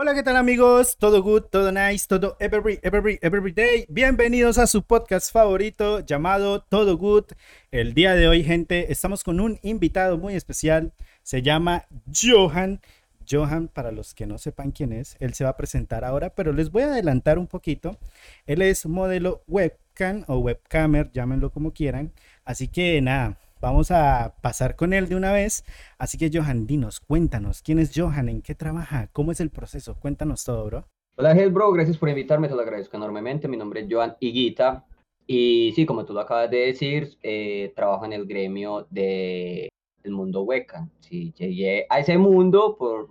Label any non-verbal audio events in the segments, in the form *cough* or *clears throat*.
Hola, ¿qué tal amigos? Todo good, todo nice, todo every, every, every day. Bienvenidos a su podcast favorito llamado Todo Good. El día de hoy, gente, estamos con un invitado muy especial. Se llama Johan. Johan, para los que no sepan quién es, él se va a presentar ahora, pero les voy a adelantar un poquito. Él es modelo webcam o webcamer, llámenlo como quieran. Así que nada, vamos a pasar con él de una vez. Así que Johan, dinos, cuéntanos, ¿quién es Johan? ¿En qué trabaja? ¿Cómo es el proceso? Cuéntanos todo, bro. Hola, Hel, bro, gracias por invitarme, te lo agradezco enormemente. Mi nombre es Johan Higuita y sí, como tú lo acabas de decir, eh, trabajo en el gremio de, del mundo hueca. Sí, llegué a ese mundo por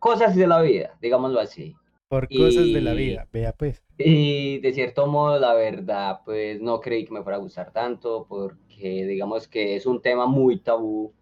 cosas de la vida, digámoslo así. Por cosas de la vida, vea pues. Y de cierto modo, la verdad, pues no creí que me fuera a gustar tanto, porque digamos que es un tema muy tabú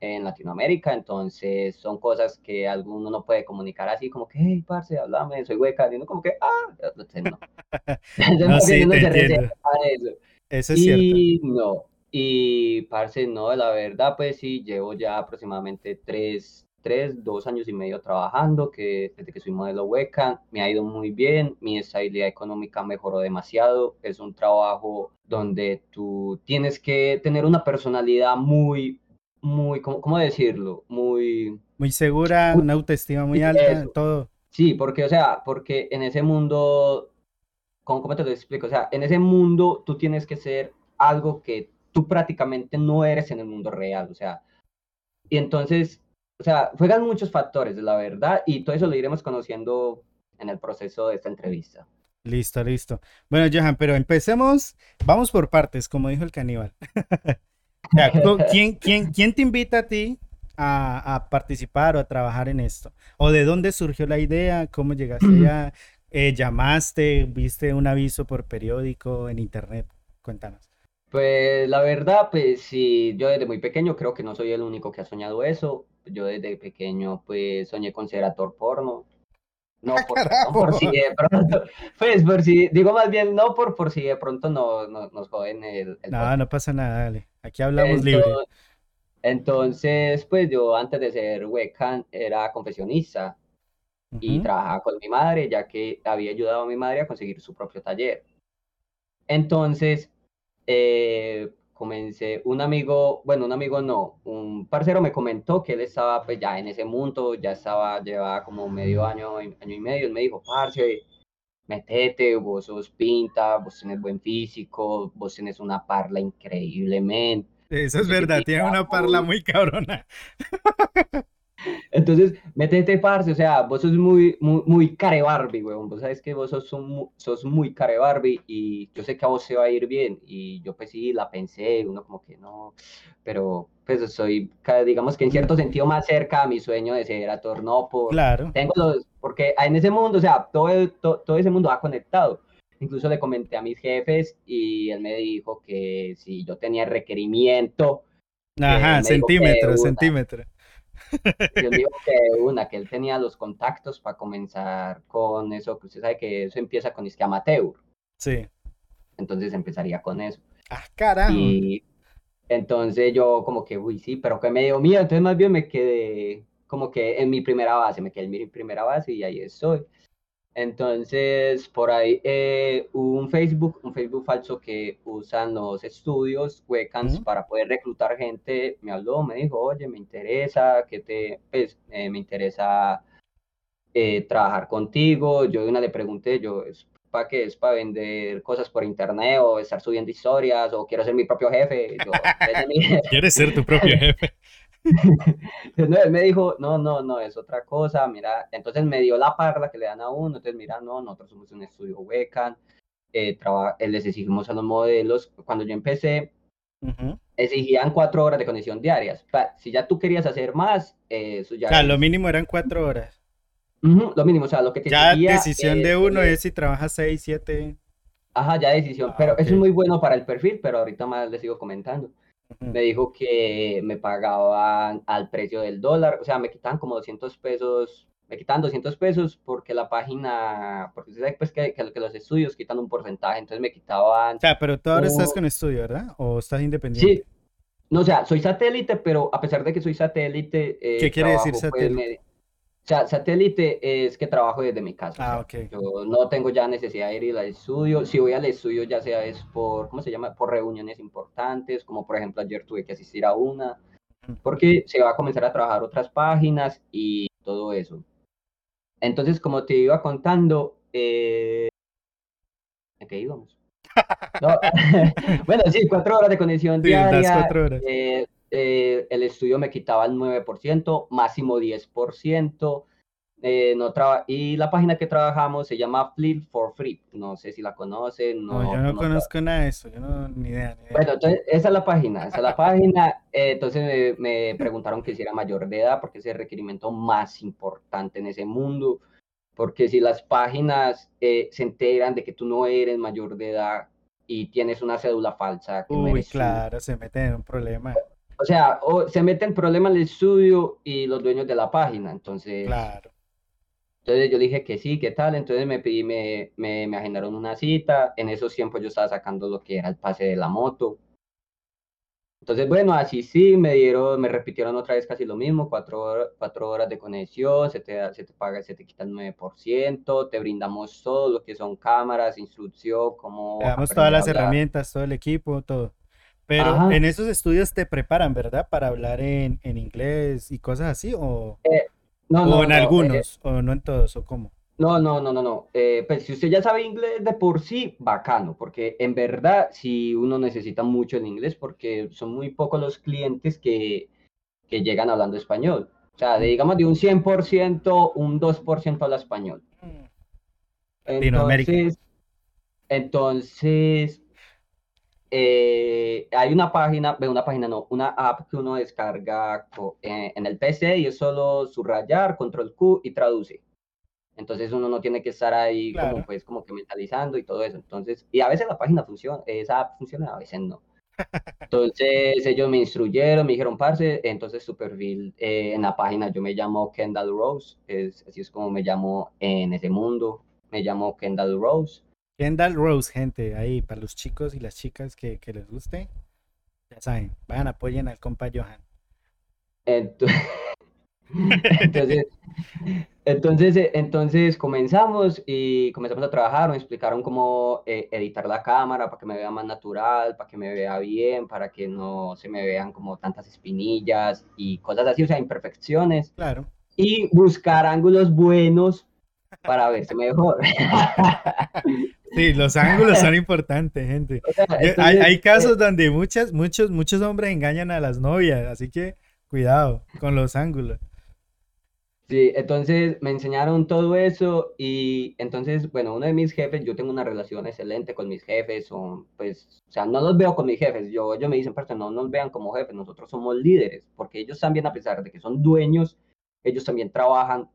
en Latinoamérica, entonces son cosas que alguno no puede comunicar así, como que, hey, parce, háblame, soy hueca, y uno como que, ah, no. *laughs* *laughs* no, sí, te entiendo. Eso. eso. es y, cierto. No, y parce, no, la verdad, pues sí, llevo ya aproximadamente tres, tres, dos años y medio trabajando, que desde que soy modelo hueca, me ha ido muy bien, mi estabilidad económica mejoró demasiado, es un trabajo donde tú tienes que tener una personalidad muy, muy, ¿cómo, cómo decirlo? Muy... Muy segura, una autoestima muy alta, todo. Sí, porque, o sea, porque en ese mundo, ¿cómo, ¿cómo te lo explico? O sea, en ese mundo tú tienes que ser algo que tú prácticamente no eres en el mundo real, o sea, y entonces o sea, juegan muchos factores, la verdad, y todo eso lo iremos conociendo en el proceso de esta entrevista. Listo, listo. Bueno, Johan, pero empecemos, vamos por partes, como dijo el caníbal. *laughs* ¿quién, quién, quién te invita a ti a, participar o a trabajar en esto? ¿O de dónde surgió la idea? ¿Cómo llegaste allá? *clears throat* Eh, ¿Llamaste? ¿Viste un aviso por periódico, en internet? Cuéntanos. Pues la verdad, pues sí, yo desde muy pequeño creo que no soy el único que ha soñado eso yo desde pequeño pues soñé con ser actor porno. No ah, por, si de pronto, *laughs* pues por si, digo más bien, no por, por si de pronto no, nos joden el, No, no pasa nada, dale. Aquí hablamos libre. Entonces, pues yo antes de ser webcam era confesionista y trabajaba con mi madre, ya que había ayudado a mi madre a conseguir su propio taller. Entonces, eh, comencé, un amigo, bueno, un amigo no, un parcero me comentó que él estaba pues ya en ese mundo, ya estaba, llevaba como medio año, año y medio, él me dijo, parce, metete, vos sos pinta, vos tenés buen físico, vos tenés una parla increíblemente. Eso es verdad, tiene una parla muy cabrona. *laughs* Entonces, métete, parce, o sea, vos sos muy, muy, muy care Barbie, weón. Vos sabes que vos sos, sos muy care Barbie y yo sé que a vos se va a ir bien. Y yo, pues sí, la pensé, uno como que no, pero pues soy, digamos que en cierto sentido más cerca a mi sueño de ser actor, no por. Claro. Tengo los, porque en ese mundo, o sea, todo, todo, ese mundo ha conectado. Incluso le comenté a mis jefes y él me dijo que si yo tenía requerimiento. Ajá, centímetro, centímetro. Yo *laughs* digo que una, que él tenía los contactos para comenzar con eso, que usted sabe que eso empieza con isque amateur. Sí. Entonces empezaría con eso. Ah, carajo. Y entonces yo como que, uy, sí, pero que me dio miedo, entonces más bien me quedé como que en mi primera base, me quedé en mi primera base y ahí estoy. Entonces, por ahí eh, un Facebook, un Facebook falso que usan los estudios webcams para poder reclutar gente, me habló, me dijo, oye, me interesa, que te, pues, eh, me interesa eh, trabajar contigo. Yo de una le pregunté, yo, ¿es para qué? ¿Es para vender cosas por internet o estar subiendo historias o quiero ser mi propio jefe? Yo, *laughs* ¿Quieres ser tu propio *laughs* jefe? No, él me dijo, no, no, no, es otra cosa, mira, entonces me dio la parla que le dan a uno, entonces mira, no, nosotros somos un estudio webcam, eh, eh, les exigimos a los modelos, cuando yo empecé, exigían cuatro horas de conexión diarias, si ya tú querías hacer más, eh, eso ya... O sea, lo mínimo eran cuatro horas. lo mínimo, o sea, lo que te Ya decisión de uno es si trabajas seis, siete... Ajá, ya decisión, pero eso es muy bueno para el perfil, pero ahorita más les sigo comentando me dijo que me pagaban al precio del dólar, o sea, me quitaban como 200 pesos, me quitaban 200 pesos porque la página, porque usted sabe pues que, que, los estudios quitan un porcentaje, entonces me quitaban... O sea, pero tú ahora estás con estudio, ¿verdad? ¿O estás independiente? Sí, no, o sea, soy satélite, pero a pesar de que soy satélite... Eh, ¿Qué quiere decir pues, satélite? Sea, satélite es que trabajo desde mi casa. Ah, o ok. sea, Yo no tengo ya necesidad de ir al estudio. Si voy al estudio, ya sea es por, ¿cómo se llama? Por reuniones importantes, como por ejemplo ayer tuve que asistir a una, porque se va a comenzar a trabajar otras páginas y todo eso. Entonces, como te iba contando, eh... ¿a qué íbamos? *laughs* No, *laughs* bueno, sí, cuatro horas de conexión Sí, las diaria. cuatro horas. eh, eh, el estudio me quitaba el 9%, máximo 10%. eh, no y la página que trabajamos se llama Flip for Free. No sé si la conocen. No, No, yo no no conozco nada de eso, yo no, ni idea, ni idea. bueno, entonces, esa es la página, esa es la página. *laughs* eh, entonces me, me preguntaron que si era mayor de edad, porque es el requerimiento más importante en ese mundo. Porque si las páginas eh, se enteran de que tú no eres mayor de edad y tienes una cédula falsa, que Uy, eres tú, claro, se meten en un problema. O sea, o se mete en problema el estudio y los dueños de la página. Entonces, Claro. entonces yo le dije que sí, ¿qué tal? Entonces me pedí, me, me, me agendaron una cita. En esos tiempos yo estaba sacando lo que era el pase de la moto. Entonces, bueno, así sí, me dieron, me repitieron otra vez casi lo mismo, cuatro horas, cuatro horas de conexión, se te, se te paga, se te quita el 9%, te brindamos todo lo que son cámaras, instrucción, cómo Le damos todas las hablar. herramientas, todo el equipo, todo. Pero Ajá. en esos estudios te preparan, ¿verdad? Para hablar en, en inglés y cosas así, o, No, o no, en no, eh, algunos, o no en todos, o cómo. No, no, no, no, no. Eh, pues si usted ya sabe inglés de por sí, bacano, porque en verdad sí uno necesita mucho el inglés porque son muy pocos los clientes que, que llegan hablando español. O sea, de, digamos de un 100%, un 2% habla español. Latinoamérica. Entonces, entonces eh, hay una página, una página no, una app que uno descarga eh, en el PC y es solo subrayar, control Q y traduce. Entonces uno no tiene que estar ahí Claro. como pues como que mentalizando y todo eso. Entonces, y a veces la página funciona, esa app funciona, a veces no. *laughs* Entonces ellos me instruyeron, me dijeron, parce, entonces su perfil eh, en la página yo me llamo Kendall Rose, es, así es como me llamo en ese mundo, me llamo Kendall Rose. Kendall Rose, gente, ahí, para los chicos y las chicas que, que les guste, ya saben, vayan, apoyen al compa Johan. Ento- *laughs* Entonces, entonces, eh, entonces comenzamos y comenzamos a trabajar, me explicaron cómo eh, editar la cámara para que me vea más natural, para que me vea bien, para que no se me vean como tantas espinillas y cosas así, o sea, imperfecciones, Claro. y buscar ángulos buenos para verse mejor. *laughs* Sí, los ángulos son importantes, gente. *laughs* O sea, Yo- hay, hay eh, casos donde muchas, muchos, muchos hombres engañan a las novias, así que cuidado con los ángulos. Sí, entonces me enseñaron todo eso y entonces, bueno, uno de mis jefes, yo tengo una relación excelente con mis jefes, son, pues, o sea, no los veo con mis jefes, yo, ellos me dicen, parce, no nos vean como jefes, nosotros somos líderes, porque ellos también, a pesar de que son dueños, ellos también trabajan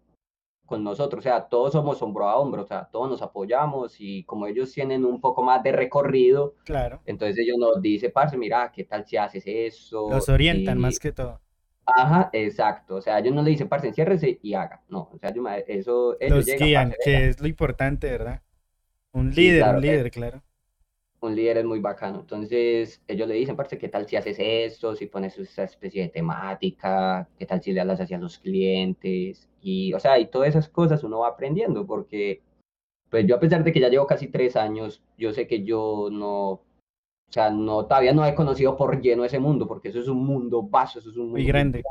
con nosotros, o sea, todos somos hombro a hombro, o sea, todos nos apoyamos y como ellos tienen un poco más de recorrido, Claro. entonces ellos nos dicen, parce, mira, ¿qué tal si haces eso? Los orientan Y- más que todo. Ajá, exacto. O sea, ellos no le dicen, parce, enciérrese y haga. No, o sea, yo eso, ellos Los llegan, guían, parce, que es lo importante, ¿verdad? Un Sí, líder, claro, un eh. líder, claro. Un líder es muy bacano. Entonces, ellos le dicen, parce, ¿qué tal si haces esto? Si pones esa especie de temática, ¿qué tal si le hablas hacia los clientes? Y, o sea, y todas esas cosas uno va aprendiendo, porque, pues yo a pesar de que ya llevo casi tres años, yo sé que yo no, o sea, no, todavía no he conocido por lleno ese mundo, porque eso es un mundo vasto, eso es un mundo Muy grande.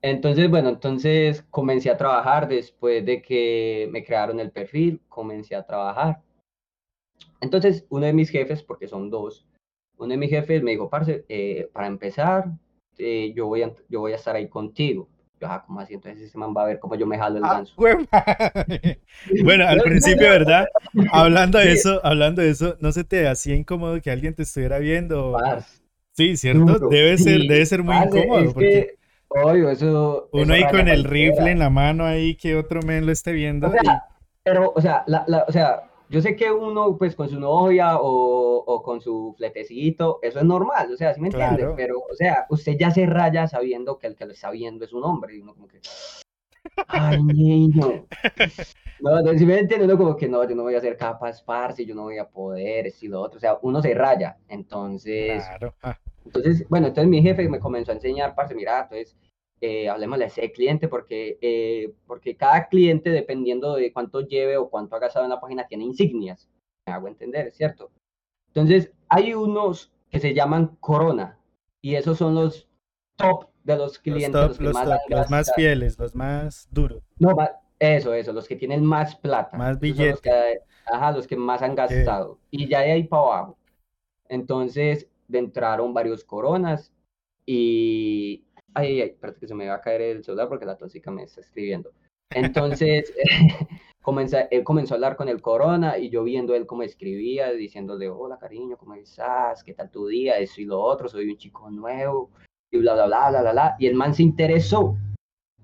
Entonces, bueno, entonces comencé a trabajar después de que me crearon el perfil, comencé a trabajar. Entonces, uno de mis jefes, porque son dos, uno de mis jefes me dijo, parce, eh, para empezar, eh, yo voy a, yo voy a estar ahí contigo. Yo, ah, ¿cómo así? Entonces ese man va a ver cómo yo me jalo el Ah, ganso. *laughs* Bueno, al *laughs* principio, ¿verdad? Hablando de Sí. eso, hablando de eso, ¿no se te hacía incómodo que alguien te estuviera viendo? Parce, Sí, ¿cierto? duro. Debe ser, Sí, debe ser muy parce, incómodo, es porque que, obvio, eso, uno eso ahí con el cualquiera. rifle en la mano ahí, que otro men lo esté viendo. O sea, pero, o sea, la, la- o sea, yo sé que uno, pues, con su novia o, o con su fletecito, eso es normal, o sea, ¿sí me entiende? Claro. Pero, o sea, usted ya se raya sabiendo que el que lo está viendo es un hombre, y uno como que, ay, niño. *laughs* No, no, si me entiende, uno como que no, yo no voy a ser capaz, parce, yo no voy a poder, esto y lo otro, o sea, uno se raya, entonces... Claro. ah, Entonces, bueno, entonces mi jefe me comenzó a enseñar, parce, mira, entonces eh, hablemosle a ese cliente porque, eh, porque cada cliente, dependiendo de cuánto lleve o cuánto ha gastado en la página, tiene insignias. Me hago entender, ¿cierto? Entonces, hay unos que se llaman Corona y esos son los top de los clientes, Los, los, top, que los, más top, los más fieles, los más duros. No, eso, eso, los que tienen más plata. Más son los que, ajá, los que más han gastado. Y ya de ahí para abajo. Entonces, de entraron varios coronas y... Ay, ay, espérate que se me va a caer el celular porque la tóxica me está escribiendo. Entonces, *laughs* *laughs* comenzó, él comenzó a hablar con el corona y yo viendo él cómo escribía, diciéndole, hola cariño, ¿cómo estás? ¿Qué tal tu día? Eso y lo otro, soy un chico nuevo y bla, bla, bla, bla, bla, bla. Y el man se interesó.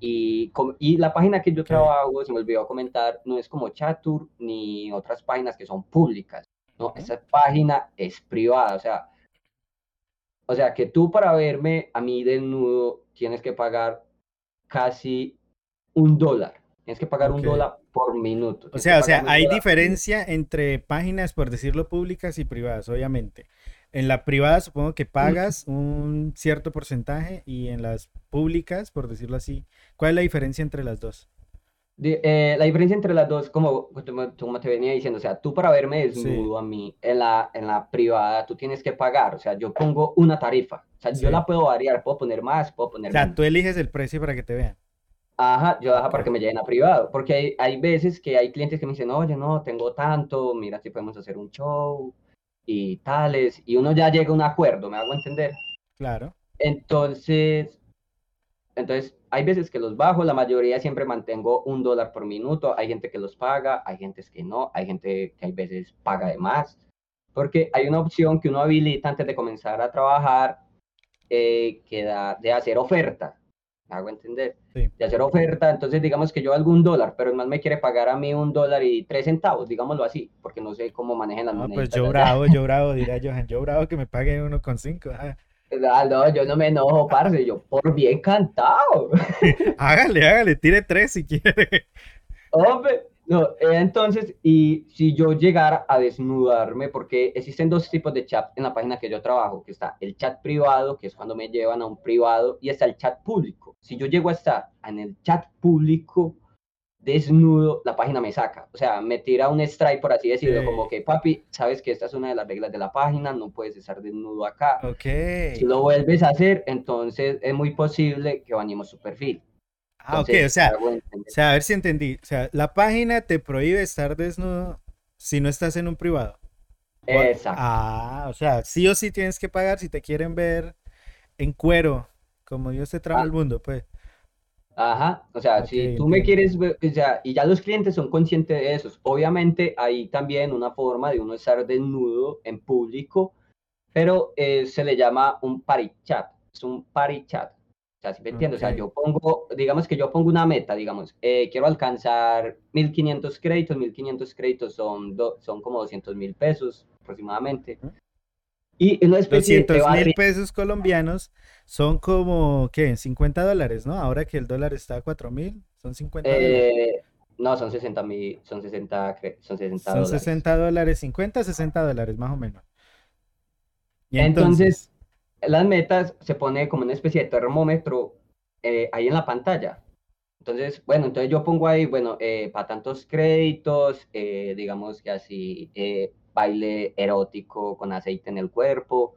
Y, y la página que yo trabajo, se me olvidó comentar, no es como Chatur ni otras páginas que son públicas. No, esa página es privada. O sea, o sea que tú para verme a mí desnudo tienes que pagar casi un dólar. Tienes que pagar un dólar por minuto. O sea, o sea, hay dólar diferencia entre páginas, por decirlo, públicas y privadas, obviamente. En la privada supongo que pagas *clears throat* un cierto porcentaje y en las públicas, por decirlo así, ¿cuál es la diferencia entre las dos? Di- eh, la diferencia entre las dos, como, como como te venía diciendo, o sea, tú para verme Sí. desnudo a mí en la, en la privada, tú tienes que pagar, o sea, yo pongo una tarifa, o sea, Sí. yo la puedo variar, puedo poner más, puedo poner O sea, menos. tú eliges el precio para que te vean. Ajá, yo dejo Ok. para que me lleguen a privado, porque hay, hay veces que hay clientes que me dicen, oye, no, tengo tanto, mira si podemos hacer un show y tales, y uno ya llega a un acuerdo, ¿me hago entender? Claro. Entonces, entonces, hay veces que los bajo, la mayoría siempre mantengo un dólar por minuto, hay gente que los paga, hay gente que no, hay gente que hay veces paga de más, porque hay una opción que uno habilita antes de comenzar a trabajar, eh, que da de hacer oferta, ¿me hago entender? Sí. De hacer oferta, entonces digamos que yo valgo un dólar, pero el man me quiere pagar a mí un dólar y tres centavos, digámoslo así, porque no sé cómo manejan las No, pues moneditas yo bravo, yo bravo, dirá Johan, yo bravo que me pague uno con cinco. Ah, no, yo no me enojo, parce, yo por bien cantado. *laughs* Hágale, hágale, tire tres si quiere. Hombre, no, eh, entonces, y si yo llegara a desnudarme, porque existen dos tipos de chat en la página que yo trabajo, que está el chat privado, que es cuando me llevan a un privado, y está el chat público. Si yo llego a estar en el chat público desnudo, la página me saca. O sea, me tira un strike, por así decirlo, como que, papi, sabes que esta es una de las reglas de la página, no puedes estar desnudo acá. Ok. Si lo vuelves a hacer, entonces es muy posible que bañemos su perfil. Ah, ok, o sea, o sea, a ver si entendí. O sea, la página te prohíbe estar desnudo si no estás en un privado. Exacto. Ah, o sea, sí o sí tienes que pagar si te quieren ver en cuero, como Dios te trama Ah. el mundo, pues. Ajá, o sea, si tú me quieres o sea, y ya los clientes son conscientes de eso. Obviamente hay también una forma de uno estar desnudo en público, pero eh, se le llama un party chat, es un party chat. O sea, si me entiendes, o sea, yo pongo, digamos que yo pongo una meta, digamos, eh, quiero alcanzar 1500 créditos, 1500 créditos son, do- son como 200 mil pesos aproximadamente. Y una especie de 200 mil pesos colombianos son como, ¿qué? 50 dólares, ¿no? Ahora que el dólar está a 4 mil, son 50 dólares. eh, no, son 60 mil, son 60, cre- son 60 Son dólares. 60 dólares, 50, 60 dólares más o menos. Y Entonces, las metas se pone como una especie de termómetro eh, ahí en la pantalla. Entonces, bueno, entonces yo pongo ahí, bueno, para tantos créditos, eh, digamos que así, eh, baile erótico con aceite en el cuerpo,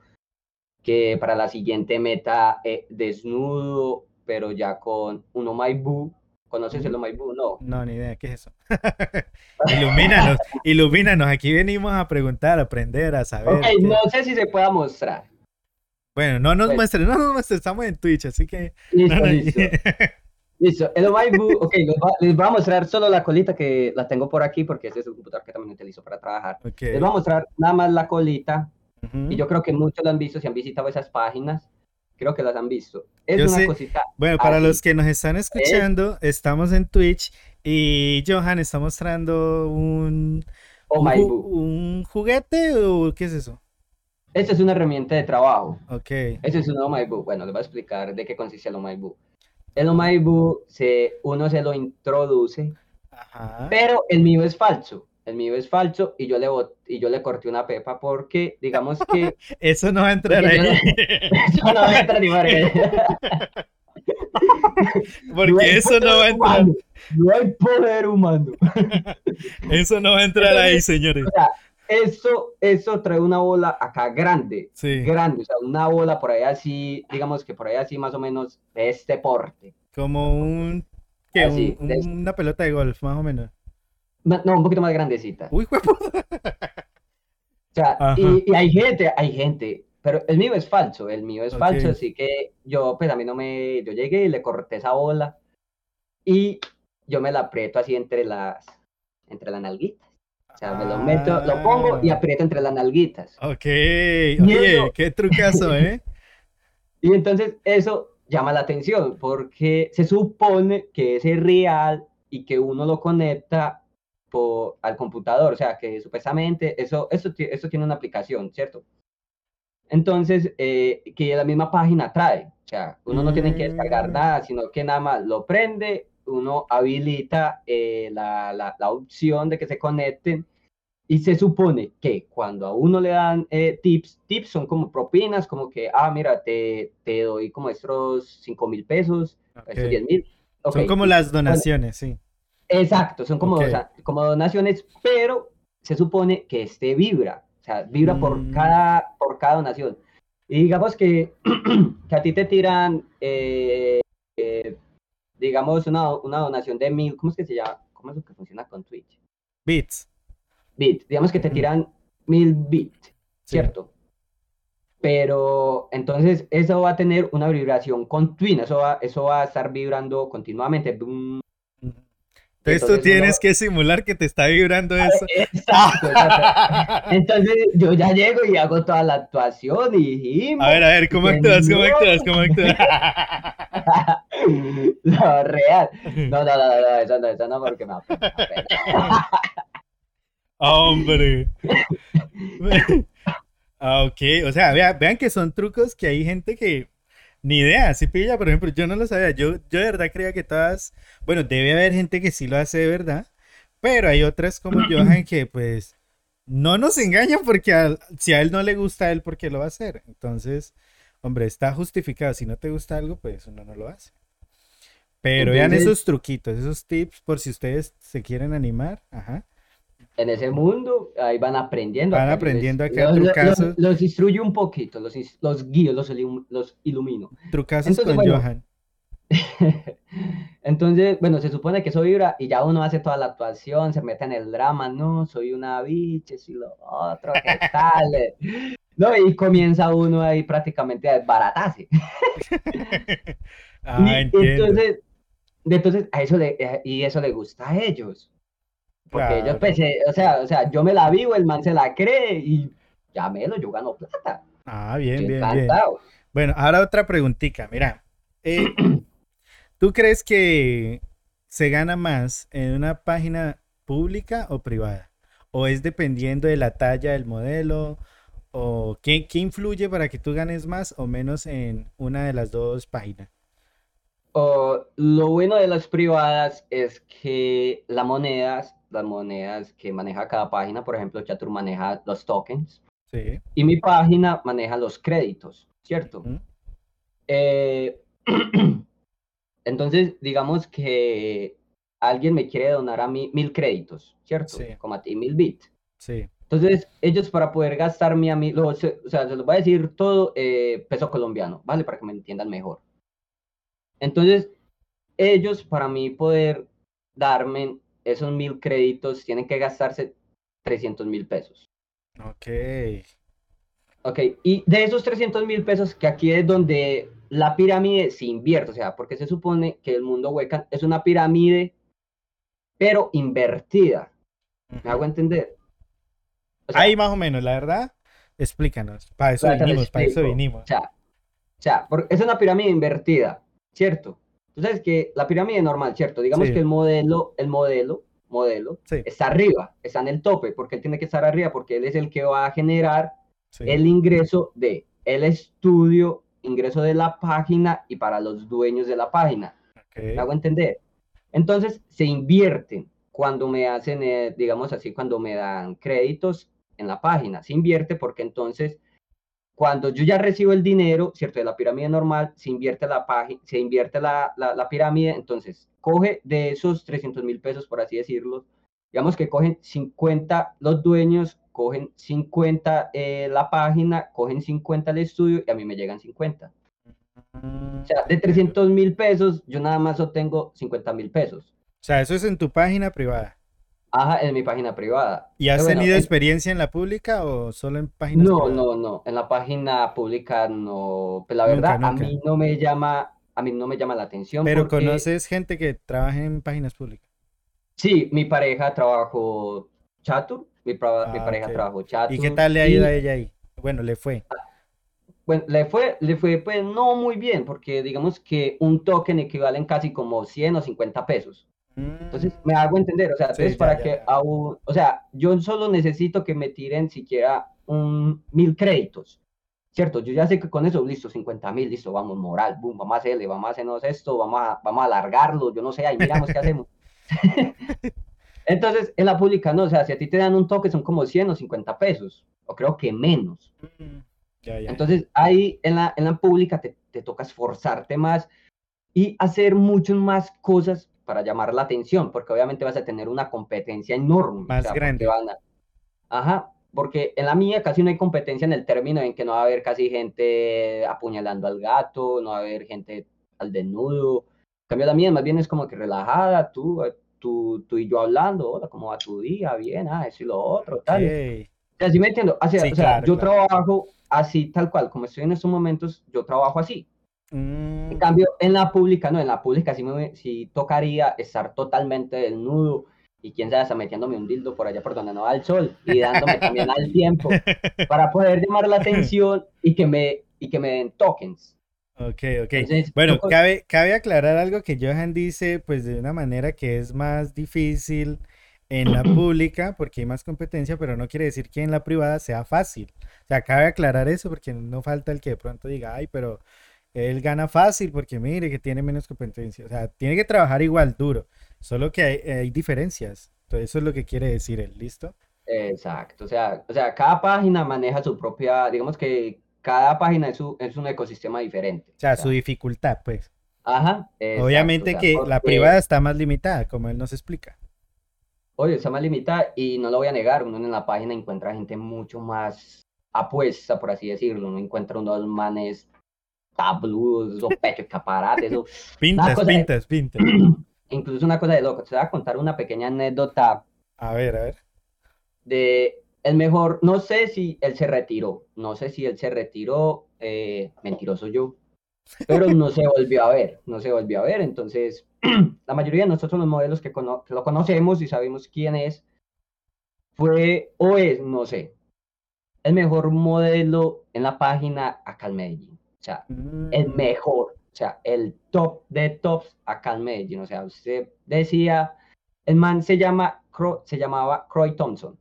que para la siguiente meta, eh, desnudo, pero ya con un My Boo. ¿Conoces el Boo? No. no, ni idea, ¿qué es eso? *laughs* ilumínanos, *laughs* ilumínanos, aquí venimos a preguntar, a aprender, a saber. No sé si se pueda mostrar. Bueno, no nos Pues- muestres, no nos muestres, estamos en Twitch, así que... Listo, no, no, listo. *laughs* Listo, el Omaibu, *laughs* ok, les, va- les voy a mostrar solo la colita que la tengo por aquí porque ese es un computador que también utilizo para trabajar. ok, Les voy a mostrar nada más la colita ujú. y yo creo que muchos lo han visto, si han visitado esas páginas, creo que las han visto. Es Yo una sé. cosita, Bueno, para así. los que nos están escuchando, estamos en Twitch y Johan está mostrando un, un, Omaibu. un juguete o qué es eso? Esta es una herramienta de trabajo. Ok, Ese es un Omaibu. Bueno, les voy a explicar de qué consiste el Omaibu. El Omaibu, se, uno se lo introduce ajá. Pero el mío es falso. El mío es falso y yo le y yo le corté una pepa porque digamos que *laughs* Eso *laughs* *laughs* no va a entrar Porque yo ahí. Eso no entra ni. Porque eso no va a entrar. No hay poder humano. Eso no va a entrar ahí, señores. O sea, eso, eso trae una bola acá grande. Sí. Grande, o sea, una bola por ahí así, digamos que por ahí así más o menos de este porte. Como un. ¿qué? Así, Un- de- una pelota de golf, más o menos. No, un poquito más grandecita. Uy, huevo. O sea, y, y hay gente, hay gente, pero el mío es falso, el mío es falso, así que yo, pues a mí no me, yo llegué y le corté esa bola y yo me la aprieto así entre las, entre las nalguitas. O sea, me lo meto, lo pongo y Ah. aprieto entre las nalguitas. Ok. Oye, eso- qué trucazo, ¿eh? *laughs* Y entonces eso llama la atención porque se supone que es real y que uno lo conecta por, al computador, o sea que supuestamente eso, eso, eso tiene una aplicación, ¿cierto? Entonces, eh, que la misma página trae, o sea, uno no tiene que descargar Mm. nada, sino que nada más lo prende, uno habilita eh, la, la, la opción de que se conecten y se supone que cuando a uno le dan eh, tips, tips son como propinas, como que, ah, mira, te, te doy como estos 5 mil pesos, estos Ok. 10 mil. Son como las donaciones, sí. Exacto, son como, Ok. dosa- como donaciones, pero se supone que este vibra, o sea, vibra por, Mm. cada, por cada donación. Y digamos que, *clears throat* que a ti te tiran, eh, digamos, una, una donación de mil, ¿cómo es que se llama? ¿Cómo es lo que funciona con Twitch? Bits. Bit, digamos que te tiran mil bits, Sí. ¿cierto? Pero entonces eso va a tener una vibración continua, eso va, eso va a estar vibrando continuamente. Entonces tú tienes que simular que te está vibrando eso. Exacto. *laughs* Entonces yo ya llego y hago toda la actuación y. A ver, a ver, ¿cómo actúas? ¿Cómo actúas? ¿Cómo actúas? *laughs* No, real. No, no, no, no, eso no, eso no, porque me apena. apena. Hombre. *laughs* Ah, ok, o sea, vea- vean que son trucos que hay gente que ni idea, si pilla, por ejemplo, yo no lo sabía, yo, yo de verdad creía que todas, bueno, debe haber gente que sí lo hace de verdad, pero hay otras como *clears throat* Johan que pues no nos engañan porque si a él no le gusta a él, ¿por qué lo va a hacer? Entonces, hombre, está justificado, si no te gusta algo, pues uno no lo hace. Pero vean esos truquitos, esos tips por si ustedes se quieren animar, ajá. En ese mundo, ahí van aprendiendo. Van aprendiendo les- acá los- los- trucazos. Los, instruyo un poquito, los, los guío, los, ilum- los ilumino. Trucazos Entonces, con bueno, Johan. *laughs* Entonces, bueno, se supone que eso vibra y ya uno hace toda la actuación, se mete en el drama, no, soy una bicha, y lo otro, ¿qué *laughs* tal? No, y comienza uno ahí prácticamente a desbaratarse. *laughs* Ah, Y entiendo. entonces, entonces a eso le, y eso le gusta a ellos. Porque ellos, Claro. pues, eh, o sea, o sea, yo me la vivo, el man se la cree y ya me lo, yo gano plata. Ah, bien, Yo bien, bien. Bueno, ahora otra preguntita. Mira, eh, *clears throat* ¿tú crees que se gana más en una página pública o privada? ¿O es dependiendo de la talla del modelo? ¿O qué, qué influye para que tú ganes más o menos en una de las dos páginas? O, lo bueno de las privadas es que las monedas, las monedas que maneja cada página, por ejemplo, Chatur maneja los tokens Sí. y mi página maneja los créditos, ¿cierto? Eh, *clears throat* entonces, digamos que alguien me quiere donar a mí mil créditos, ¿cierto? Sí. Como a ti, mil bits. Sí. Entonces, ellos para poder gastarme a mí, lo- o sea, se los voy a decir todo eh, peso colombiano, ¿vale? Para que me entiendan mejor. Entonces, ellos para mí poder darme esos mil créditos tienen que gastarse 300 mil pesos. Ok. Ok, y de esos 300 mil pesos, que aquí es donde la pirámide se invierte, o sea, porque se supone que el mundo Wiccan es una pirámide, pero invertida. ¿Me hago entender? O sea, Ahí más o menos, la verdad. Explícanos. Para eso vinimos, para eso vinimos. O sea, o sea, es una pirámide invertida, ¿cierto? Entonces, que la pirámide normal, ¿cierto? Digamos Sí. que el modelo, el modelo, modelo, Sí. está arriba, está en el tope, porque él tiene que estar arriba, porque él es el que va a generar Sí. el ingreso de el estudio, ingreso de la página y para los dueños de la página. Ok. ¿Me hago entender? Entonces, se invierten cuando me hacen, eh, digamos así, cuando me dan créditos en la página. Se invierte porque entonces cuando yo ya recibo el dinero, ¿cierto? De la pirámide normal, se invierte la página, se invierte la, la, pirámide, entonces coge de esos 300 mil pesos, por así decirlo, digamos que cogen 50 los dueños, cogen 50 eh, la página, cogen 50 el estudio y a mí me llegan 50. O sea, de 300 mil pesos, yo nada más obtengo 50 mil pesos. O sea, eso es en tu página privada. Ajá, en mi página privada. ¿Y has tenido experiencia en la pública o solo en páginas No, no, no. En la página pública no. Pues la verdad, a mí no me llama, a mí no me llama la atención. Pero conoces gente que trabaja en páginas públicas. Sí, mi pareja trabajó Chatur, mi, ah, pareja trabajó Chatur. ¿Y qué tal le ha ido a ella ahí? Bueno, le fue. Bueno, le fue, le fue pues no muy bien, porque digamos que un token equivale en casi como 100 o 50 pesos. Entonces, me hago entender, o sea, entonces para que aún, o sea, yo solo necesito que me tiren siquiera un mil créditos, ¿cierto? Yo ya sé que con eso, listo, 50 mil, listo, vamos, moral, boom, vamos a hacerle, vamos a hacernos esto, vamos a, vamos a alargarlo, yo no sé, ahí miramos qué hacemos. *laughs* Entonces, en la pública, no, o sea, si a ti te dan un toque son como 100 o 50 pesos, o creo que menos. Mm, entonces, ahí en la, en la pública te, te toca esforzarte más y hacer muchas más cosas para llamar la atención, porque obviamente vas a tener una competencia enorme. Más grande. Ajá, porque en la mía casi no hay competencia en el término en que no va a haber casi gente apuñalando al gato, no va a haber gente al desnudo. En cambio, la mía más bien es como que relajada, tú, tú, tú y yo hablando, hola, ¿cómo va tu día? Bien, ah, eso y lo otro, tal. Así me entiendo. o sea, yo trabajo así, tal cual, como estoy en estos momentos, yo trabajo así. En mm. cambio, en la pública, no, en la pública sí, me, sí tocaría estar totalmente desnudo y quién sabe, está metiéndome un dildo por allá por donde no va el sol y dándome también al tiempo *laughs* para poder llamar la atención y que me, y que me den tokens. Ok, ok. bueno, cabe, cabe aclarar algo que Johan dice, pues de una manera que es más difícil en la *clears throat* pública porque hay más competencia, pero no quiere decir que en la privada sea fácil. O sea, cabe aclarar eso porque no falta el que de pronto diga, ay, pero él gana fácil porque mire que tiene menos competencia. O sea, tiene que trabajar igual duro, solo que hay, diferencias. Entonces, eso es lo que quiere decir él, ¿listo? Exacto, o sea, o sea, cada página maneja su propia, digamos que cada página es, es un ecosistema diferente. O sea, su dificultad, pues. Ajá. Obviamente que la privada está más limitada, como él nos explica. Oye, está más limitada y no lo voy a negar, uno en la página encuentra gente mucho más apuesta, por así decirlo, uno encuentra unos manes tabludos, o *laughs* pechos escaparates, o... Pintas, pintas, pintas. *clears throat* Incluso una cosa de loco, te voy a contar una pequeña anécdota. A ver, a ver. De el mejor, no sé si él se retiró, no sé si él se retiró, eh, mentiroso yo, pero *laughs* no se volvió a ver, no se volvió a ver, entonces *clears throat* la mayoría de nosotros los modelos que, que lo conocemos y sabemos quién es, fue o es, no sé, el mejor modelo en la página acá en Medellín sea, el mm. mejor, o sea, el top de tops acá en Medellín. O sea, usted decía, el man se, llama, se llamaba Croy Thompson.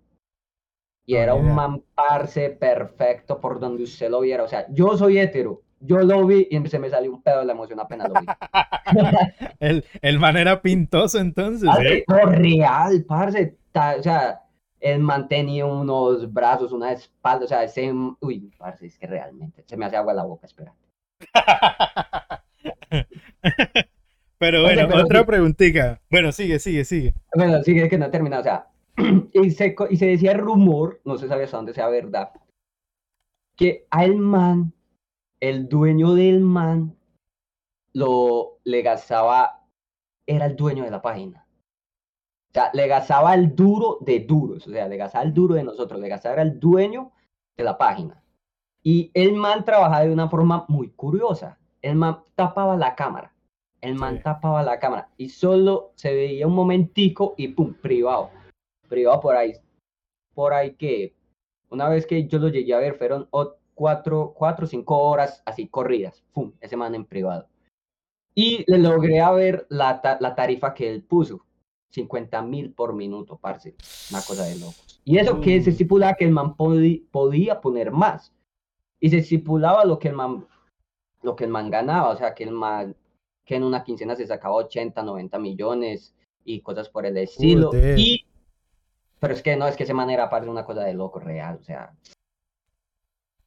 Y era un man parce perfecto por donde usted lo viera. O sea, yo soy hetero. Yo lo vi y se me salió un pedo de la emoción apenas lo vi. *laughs* el, el man era pintoso entonces. ¿eh? real, parce. o sea, él mantenía unos brazos, una espalda, o sea, ese, uy, parce, es que realmente se me hace agua la boca, espera. *laughs* pero bueno, otra preguntita. Bueno, sigue, sigue, sigue. Bueno, sigue que no termina, o sea, *clears throat* y se, y se decía rumor, no se sabía hasta dónde sea verdad, que a el man, el dueño del man, lo le gastaba, era el dueño de la página sea, le gastaba el duro de duros, o sea, le gastaba el duro de nosotros, le gastaba el dueño de la página. Y el man trabajaba de una forma muy curiosa. El man tapaba la cámara. El man tapaba la cámara y solo se veía un momentico y pum, privado. Privado por ahí. Por ahí que una vez que yo lo llegué a ver fueron cuatro, cuatro, cinco horas así corridas. Pum, ese man en privado. Y le logré a ver la, la tarifa que él puso. 50 mil por minuto, parce. Una cosa de locos. Y eso que se mm. estipulaba que el man podía poner más. Y se estipulaba lo que el man, lo que el man ganaba. O sea, que el man, que en una quincena se sacaba 80, 90 millones y cosas por el estilo. y, pero es que no, es que esa manera aparte una cosa de loco real. O sea,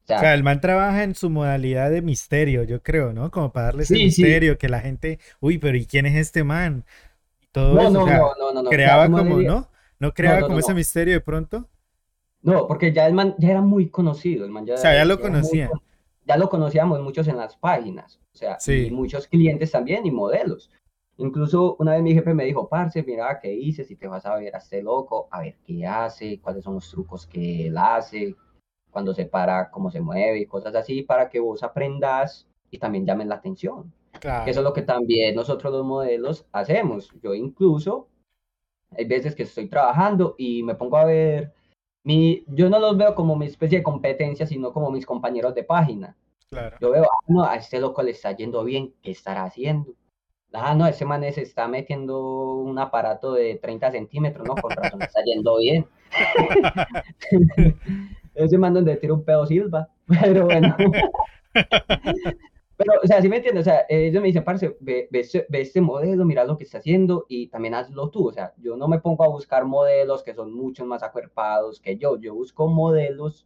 O sea, el man trabaja en su modalidad de misterio, yo creo, ¿no? Como para darle ese misterio, que la gente, uy, pero ¿y quién es este man? Todo no, no, no, no, no, Creaba como, ¿no? ¿No creaba como ese misterio de pronto? No, porque ya el man ya era muy conocido, el man ya, O sea, ya lo conocía. ya lo conocíamos muchos en las páginas, o sea, y muchos clientes también y modelos. Incluso una vez mi jefe me dijo, parce, mira qué hice, si te vas a ver a este loco, a ver qué hace, cuáles son los trucos que él hace, cuando se para, cómo se mueve y cosas así, para que vos aprendas y también llamen la atención. Eso es lo que también nosotros los modelos hacemos. Yo incluso, hay veces que estoy trabajando y me pongo a ver, mi, yo no los veo como mi especie de competencia, sino como mis compañeros de página. Claro. Yo veo, ah, no, a este loco le está yendo bien, ¿qué estará haciendo? Ah, no, ese man se está metiendo un aparato de 30 centímetros, ¿no? Con razón, está yendo bien. *laughs* ese man donde tira un pedo silva, *laughs* pero bueno. *laughs* pero, o sea, ¿sí me entiendes? O sea, ellos me dicen, parce, ve, ve, este modelo, mira lo que está haciendo y también hazlo tú. O sea, yo no me pongo a buscar modelos que son mucho más acuerpados que yo. Yo busco modelos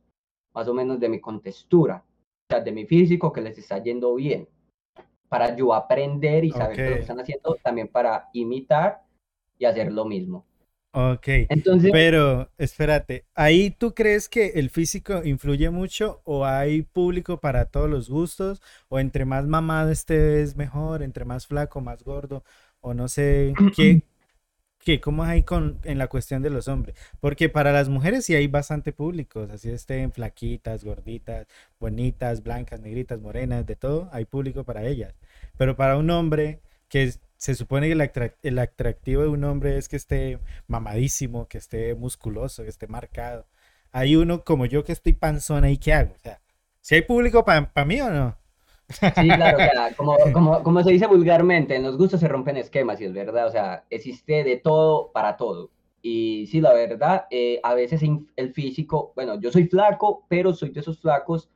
más o menos de mi contextura, o sea, de mi físico que les está yendo bien para yo aprender y saber qué lo que están haciendo, también para imitar y hacer lo mismo. Ok, Entonces, pero espérate, ¿ahí tú crees que el físico influye mucho o hay público para todos los gustos? ¿O entre más mamado estés mejor, entre más flaco, más gordo? O no sé, ¿qué, *clears throat* ¿Qué? ¿Cómo hay con, en la cuestión de los hombres? Porque para las mujeres sí hay bastante públicos, así estén flaquitas, gorditas, bonitas, blancas, negritas, morenas, de todo, hay público para ellas. Pero para un hombre, que se supone que el, atractivo de un hombre es que esté mamadísimo, que esté musculoso, que esté marcado. Hay uno como yo que estoy panzona y ¿qué hago? O sea, ¿si hay público para mí o no? Sí, claro, *laughs* como, como, como, se dice vulgarmente, en los gustos se rompen esquemas, y es verdad, o sea, existe de todo para todo. Y sí, la verdad, eh, a veces el físico, bueno, yo soy flaco, pero soy de esos flacos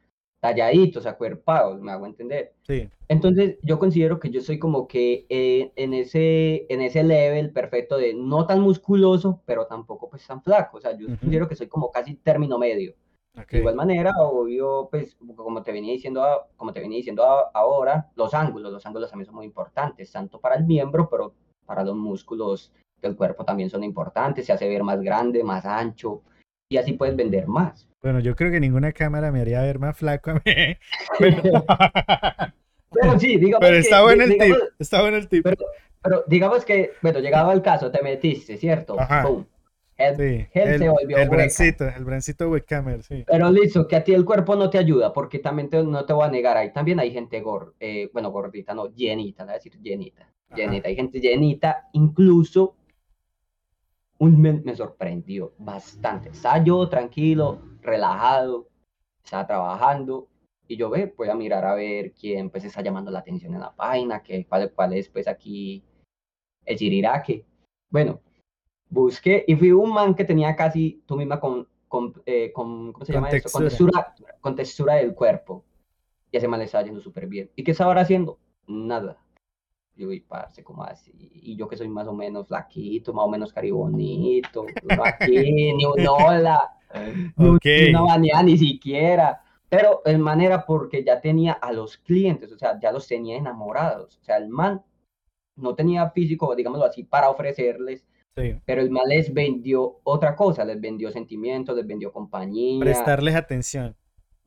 talladitos, acuerpados, me hago entender. Sí. Entonces, yo considero que yo soy como que eh, en, ese, en ese level perfecto de no tan musculoso, pero tampoco pues tan flaco. O sea, yo considero que soy como casi término medio. De igual manera, obvio, pues como te venía diciendo, como te venía diciendo ahora, los ángulos, los ángulos también son muy importantes, tanto para el miembro, pero para los músculos del cuerpo también son importantes, se hace ver más grande, más ancho, y así puedes vender más. Bueno, yo creo que ninguna cámara me haría ver más flaco a mí. *laughs* Pero, sí, digamos Pero está bueno el tip, está bueno el tip. Pero, digamos que, bueno, llegaba el caso, te metiste, ¿cierto? Ajá. El, sí, el, se volvió el brancito, el brancito webcamer, sí. Pero listo, que a ti el cuerpo no te ayuda, porque también no te voy a negar, ahí también hay gente gor, eh, bueno, gordita, no, llenita, voy a decir llenita, llenita, hay gente llenita, incluso un, me, me, sorprendió bastante. Estaba yo tranquilo, relajado, estaba trabajando, y yo ve, voy a mirar a ver quién pues está llamando la atención en la página, que, cuál, cuál es pues aquí el chiriraque. Bueno, busqué y fui un man que tenía casi tú misma con, con, eh, con ¿cómo se llama eso? Con textura, con textura del cuerpo. Y ese man le estaba yendo súper bien. ¿Y qué estaba ahora haciendo? Nada. Yo, y parce, como así? Y yo que soy más o menos flaquito, más o menos caribonito, *laughs* aquí, ni un hola, okay. ni una ni siquiera. Pero en manera porque ya tenía a los clientes, o sea, ya los tenía enamorados. O sea, el man no tenía físico, digámoslo así, para ofrecerles, pero el mal les vendió otra cosa, les vendió sentimientos, les vendió compañía. Prestarles atención.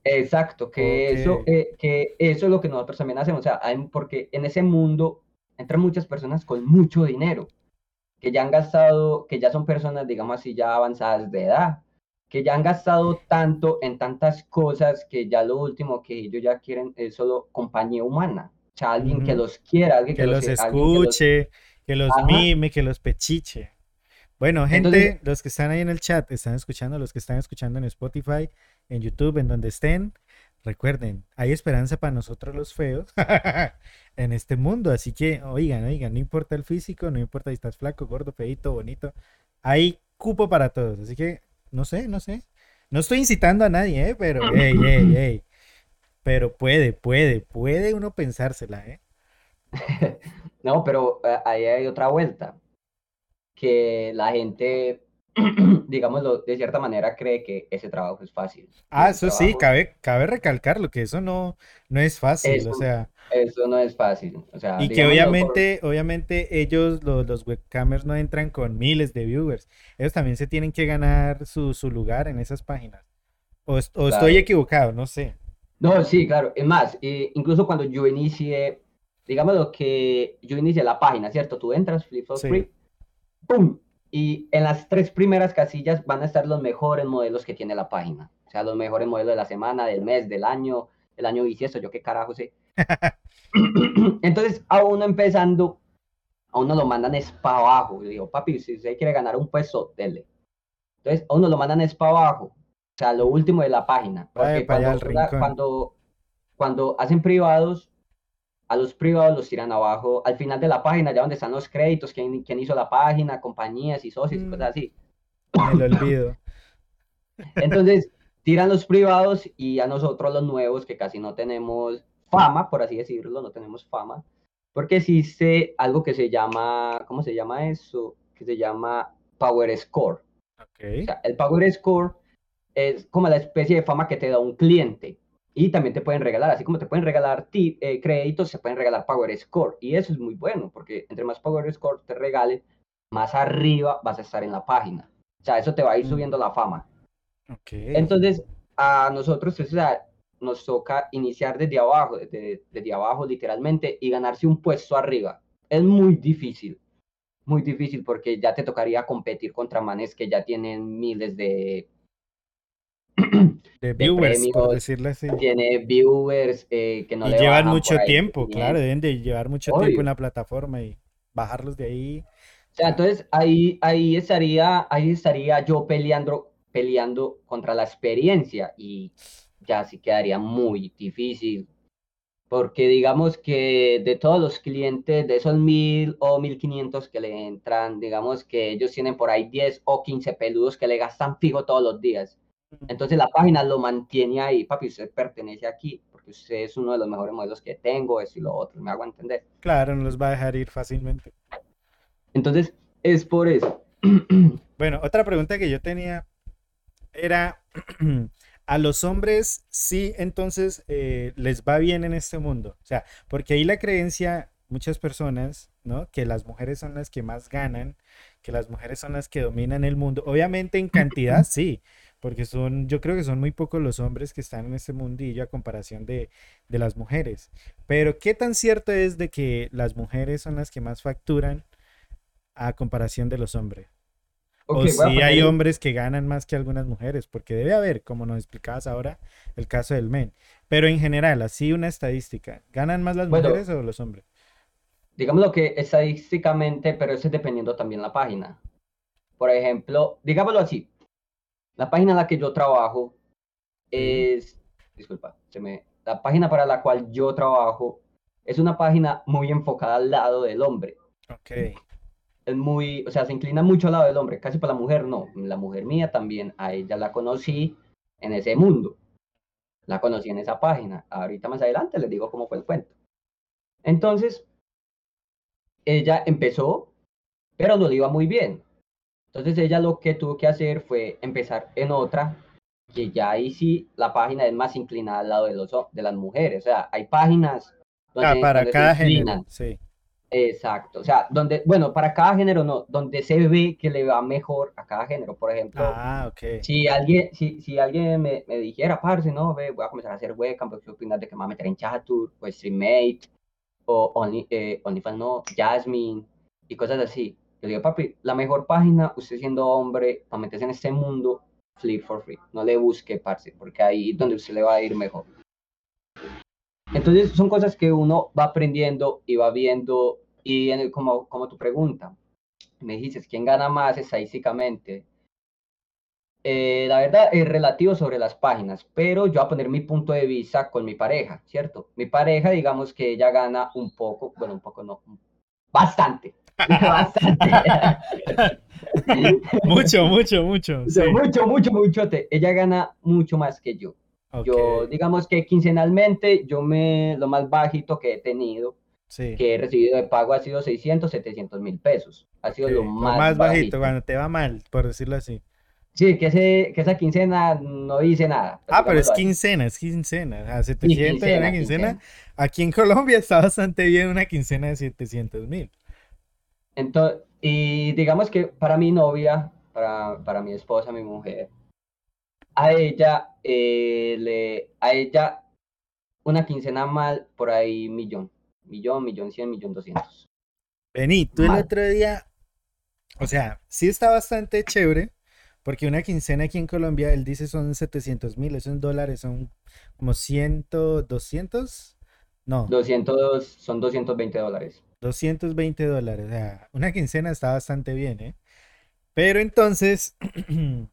Exacto, que, eso, eh, que eso es lo que nosotros también hacemos, o sea, porque en ese mundo entran muchas personas con mucho dinero, que ya han gastado, que ya son personas, digamos así, ya avanzadas de edad, que ya han gastado tanto en tantas cosas que ya lo último que ellos ya quieren es solo compañía humana, o sea, alguien que los quiera, alguien que, los, escuche, que los, mime, que los pechiche. Bueno, gente, los que están ahí en el chat, están escuchando, los que están escuchando en Spotify, en YouTube, en donde estén, recuerden, hay esperanza para nosotros los feos *laughs* en este mundo. Así que, oigan, oigan, no importa el físico, no importa si estás flaco, gordo, feito, bonito, hay cupo para todos. Así que, no sé, no sé. No estoy incitando a nadie, ¿eh? Pero, *laughs* hey, hey, hey. Pero puede, puede, puede uno pensársela, ¿eh? *laughs* no, pero eh, ahí hay otra vuelta que la gente *clears throat* digámoslo, de cierta manera cree que ese trabajo es fácil. Ah, eso sí, cabe, cabe recalcarlo, que eso no, no es fácil, o sea. Eso no es fácil, o sea. Y que obviamente, obviamente ellos, los, los, webcamers, no entran con miles de viewers. Ellos también se tienen que ganar su, su lugar en esas páginas. O, estoy equivocado, no sé. No, sí, claro. Es más, incluso cuando yo inicié, digamos lo que yo inicié la página, ¿cierto? Tú entras, Flip Free, ¡pum! Y en las tres primeras casillas van a estar los mejores modelos que tiene la página. O sea, los mejores modelos de la semana, del mes, del año, del año bisiesto, yo qué carajo sé. *laughs* Entonces, a uno empezando, a uno lo mandan es para abajo. Yo digo, papi, si usted quiere ganar un puesto, dele. Entonces, a uno lo mandan es para abajo. O sea, lo último de la página. Porque cuando, cuando hacen privados, a los privados los tiran abajo, al final de la página, ya donde están los créditos, quién, quién hizo la página, compañías y socios y cosas mm. así. Me lo olvido. *laughs* Entonces, tiran los privados y a nosotros los nuevos, que casi no tenemos fama, por así decirlo, no tenemos fama, porque existe algo que se llama, ¿cómo se llama eso? Que se llama Power Score. Okay. O sea, el Power Score es como la especie de fama que te da un cliente. Y también te pueden regalar, así como te pueden regalar eh, créditos, se pueden regalar Power Score. Y eso es muy bueno, porque entre más Power Score te regalen, más arriba vas a estar en la página. O sea, eso te va a ir mm. subiendo la fama. Okay. Entonces, a nosotros o sea, nos toca iniciar desde abajo, desde, desde abajo literalmente, y ganarse un puesto arriba. Es muy difícil, muy difícil, porque ya te tocaría competir contra manes que ya tienen miles de *clears throat* de viewers, por decirlo así. Tiene viewers eh, que no y llevan mucho tiempo, claro, deben de llevar mucho tiempo en la plataforma y bajarlos de ahí. O sea, entonces ahí, ahí, estaría, ahí estaría yo peleando, peleando contra la experiencia y ya sí quedaría muy difícil. Porque digamos que de todos los clientes, de esos mil o mil quinientos que le entran, digamos que ellos tienen por ahí 10 o 15 peludos que le gastan fijo todos los días. Entonces la página lo mantiene ahí, papi, usted pertenece aquí, porque usted es uno de los mejores modelos que tengo, eso y lo otro, me hago entender. Claro, no los va a dejar ir fácilmente. Entonces, es por eso. *clears throat* Bueno, otra pregunta que yo tenía era, *clears throat* a los hombres sí, entonces eh, les va bien en este mundo. O sea, porque ahí la creencia, muchas personas, ¿no? Que las mujeres son las que más ganan, que las mujeres son las que dominan el mundo. Obviamente en cantidad, *clears throat* sí, porque son, yo creo que son muy pocos los hombres que están en este mundillo a comparación de, las mujeres. Pero ¿qué tan cierto es de que las mujeres son las que más facturan a comparación de los hombres? o si hay hombres que ganan más que algunas mujeres, porque debe haber, como nos explicabas ahora, el caso del men. Pero en general, así una estadística, ¿ganan más las mujeres o los hombres? Digámoslo que estadísticamente, pero eso es dependiendo también la página. Por ejemplo, digámoslo así, la página en la que yo trabajo es, disculpa, se me, la página para la cual yo trabajo es una página muy enfocada al lado del hombre. Ok. Es muy, o sea, se inclina mucho al lado del hombre, casi para la mujer no. La mujer mía también, a ella la conocí en ese mundo. La conocí en esa página. Ahorita más adelante les digo cómo fue el cuento. Entonces, ella empezó, pero no le iba muy bien. Entonces ella lo que tuvo que hacer fue empezar en otra, que ya ahí sí la página es más inclinada al lado de, los, de las mujeres. O sea, hay páginas donde, ah, para cada género, sí. Exacto, o sea, donde, bueno, para cada género no, donde se ve que le va mejor a cada género, por ejemplo. Ah, ok. Si alguien, si, si alguien me, me dijera, parce, no, ve, voy a comenzar a hacer webcam, porque opinas de que me va a meter en Chatur, o Streammate, o Only, eh, OnlyFans, no, Jasmine, y cosas así. Yo digo, papi, la mejor página, usted siendo hombre, para meterse en este mundo, Flip for Free. No le busque, parce, porque ahí es donde usted le va a ir mejor. Entonces, son cosas que uno va aprendiendo y va viendo. Y en como, como tu pregunta, me dices, ¿quién gana más estadísticamente? Eh, la verdad es relativo sobre las páginas, pero yo voy a poner mi punto de vista con mi pareja, ¿cierto? Mi pareja, digamos que ella gana un poco, bueno, un poco no, bastante, *laughs* *laughs* mucho, mucho, mucho. Mucho, mucho, mucho. Ella gana mucho más que yo. Yo, digamos que quincenalmente, yo me, lo más bajito que he tenido que he recibido de pago ha sido 600, 700 mil pesos. Ha sido lo más, más bajito, cuando te va mal, por decirlo así. Sí, que, ese, que esa quincena no dice nada. Ah, pero es quincena, es quincena. A 700 una quincena. Aquí en Colombia está bastante bien una quincena de 700 mil. Entonces, y digamos que para mi novia, para, para mi esposa, mi mujer, a ella, eh, le, a ella una quincena mal por ahí millón. Millón, millón cien, millón doscientos. Vení, tú el otro día, o sea, sí está bastante chévere, porque una quincena aquí en Colombia, él dice son 700 mil, eso en dólares son como 100, 200, no. 200, son 220 dólares. 220 dólares, o sea, una quincena está bastante bien, ¿eh? Pero entonces, *clears throat*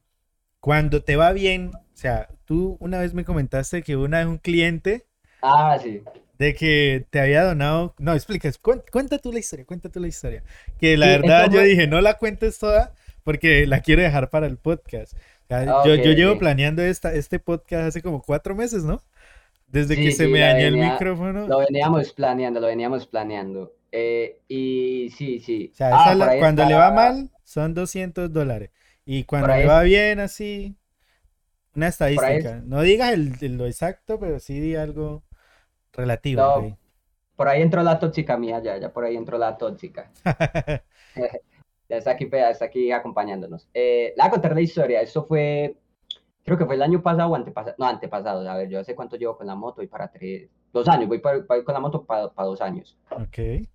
cuando te va bien, o sea, tú una vez me comentaste que una vez un cliente... Ah, sí. De que te había donado... No, explicas, cuenta, tú la historia, cuenta tú la historia. Que la verdad yo dije, no la cuentes toda porque la quiero dejar para el podcast. Ah, yo, yo llevo planeando esta, este podcast hace como cuatro meses, ¿no? Desde que se me dañó el micrófono. Lo veníamos planeando, lo veníamos planeando. Eh, y sí, sí. O sea, ah, cuando le va mal, son 200 dólares. Y cuando le va bien, así, una estadística. No digas el, lo exacto, pero sí di algo relativo. por ahí entró la tóxica mía, ya, ya por ahí entró la tóxica. *laughs* *laughs* ya está aquí, está aquí acompañándonos. Eh, le voy a contar la historia. Eso fue, creo que fue el año pasado o antepasado. No, antepasado. A ver, yo hace cuánto llevo con la moto. Voy para tres, dos años. Voy para, con la moto para, para dos años. Ok.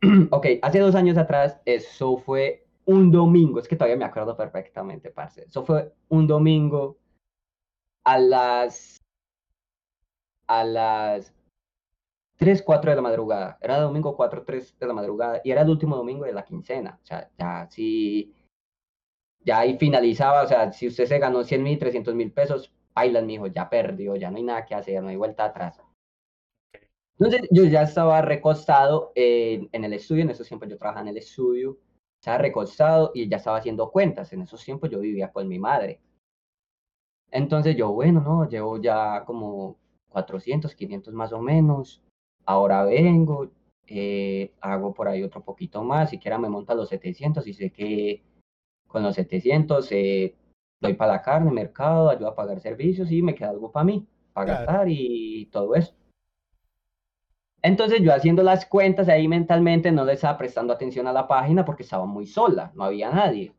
*clears throat* ok, hace dos años atrás, eso fue un domingo. Es que todavía me acuerdo perfectamente, parce. Eso fue un domingo a las a las 3, 4 de la madrugada. Era domingo 4, 3 de la madrugada. Y era el último domingo de la quincena. O sea, ya sí. Ya ahí finalizaba. O sea, si usted se ganó 100 mil, 300 mil pesos, bailan, mijo, ya perdió, ya no hay nada que hacer, no hay vuelta atrás. Entonces yo ya estaba recostado en, en el estudio. En esos tiempos yo trabajaba en el estudio. Estaba recostado y ya estaba haciendo cuentas. En esos tiempos yo vivía con mi madre. Entonces yo, bueno, no, llevo ya como 400, 500 más o menos ahora vengo, eh, hago por ahí otro poquito más, siquiera me monta los 700 y sé que con los 700 eh, doy para la carne, mercado, ayudo a pagar servicios y me queda algo para mí, para gastar y todo eso. Entonces yo haciendo las cuentas ahí mentalmente no le estaba prestando atención a la página porque estaba muy sola, no había nadie.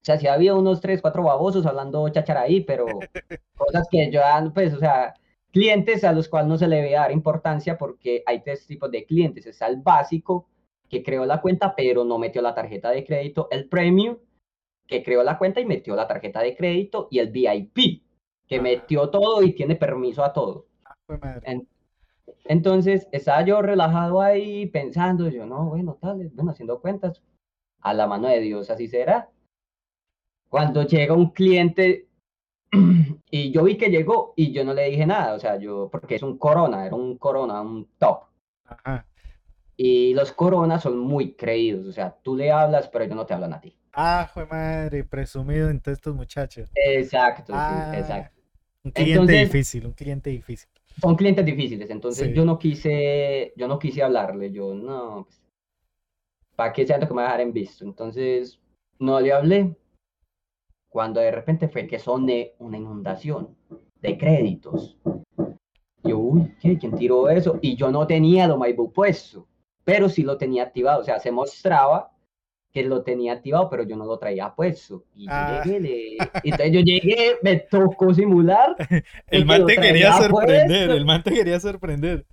O sea, sí había unos tres, cuatro babosos hablando chachara ahí, pero *laughs* cosas que yo, pues, o sea, clientes a los cuales no se le debe dar importancia porque hay tres tipos de clientes. Está el básico, que creó la cuenta pero no metió la tarjeta de crédito. El premium, que creó la cuenta y metió la tarjeta de crédito. Y el VIP, que metió todo y tiene permiso a todo. Ah, entonces, estaba yo relajado ahí pensando, yo, no, bueno, tal, bueno, haciendo cuentas, a la mano de Dios, así será. Cuando llega un cliente *clears throat* y yo vi que llegó y yo no le dije nada, o sea, yo, porque es un corona, era un corona, un top. Y los coronas son muy creídos, o sea, tú le hablas, pero ellos no te hablan a ti. Ah, fue madre, presumido entre estos muchachos. Exacto, sí, ah, exacto. Un cliente difícil, un cliente difícil. Son clientes difíciles, entonces yo no quise, yo no quise hablarle, yo no, pues, ¿para qué siento que me va a dejar en visto? Entonces, no le hablé, cuando de repente fue que soné una inundación de créditos. Yo, uy, ¿qué? ¿quién tiró eso? Y yo no tenía lo Maibu puesto, pero sí lo tenía activado, o sea, se mostraba que lo tenía activado, pero yo no lo traía puesto. Y yo ah. llegué, *laughs* entonces yo llegué, me tocó simular. el man te quería sorprender, el man te quería sorprender.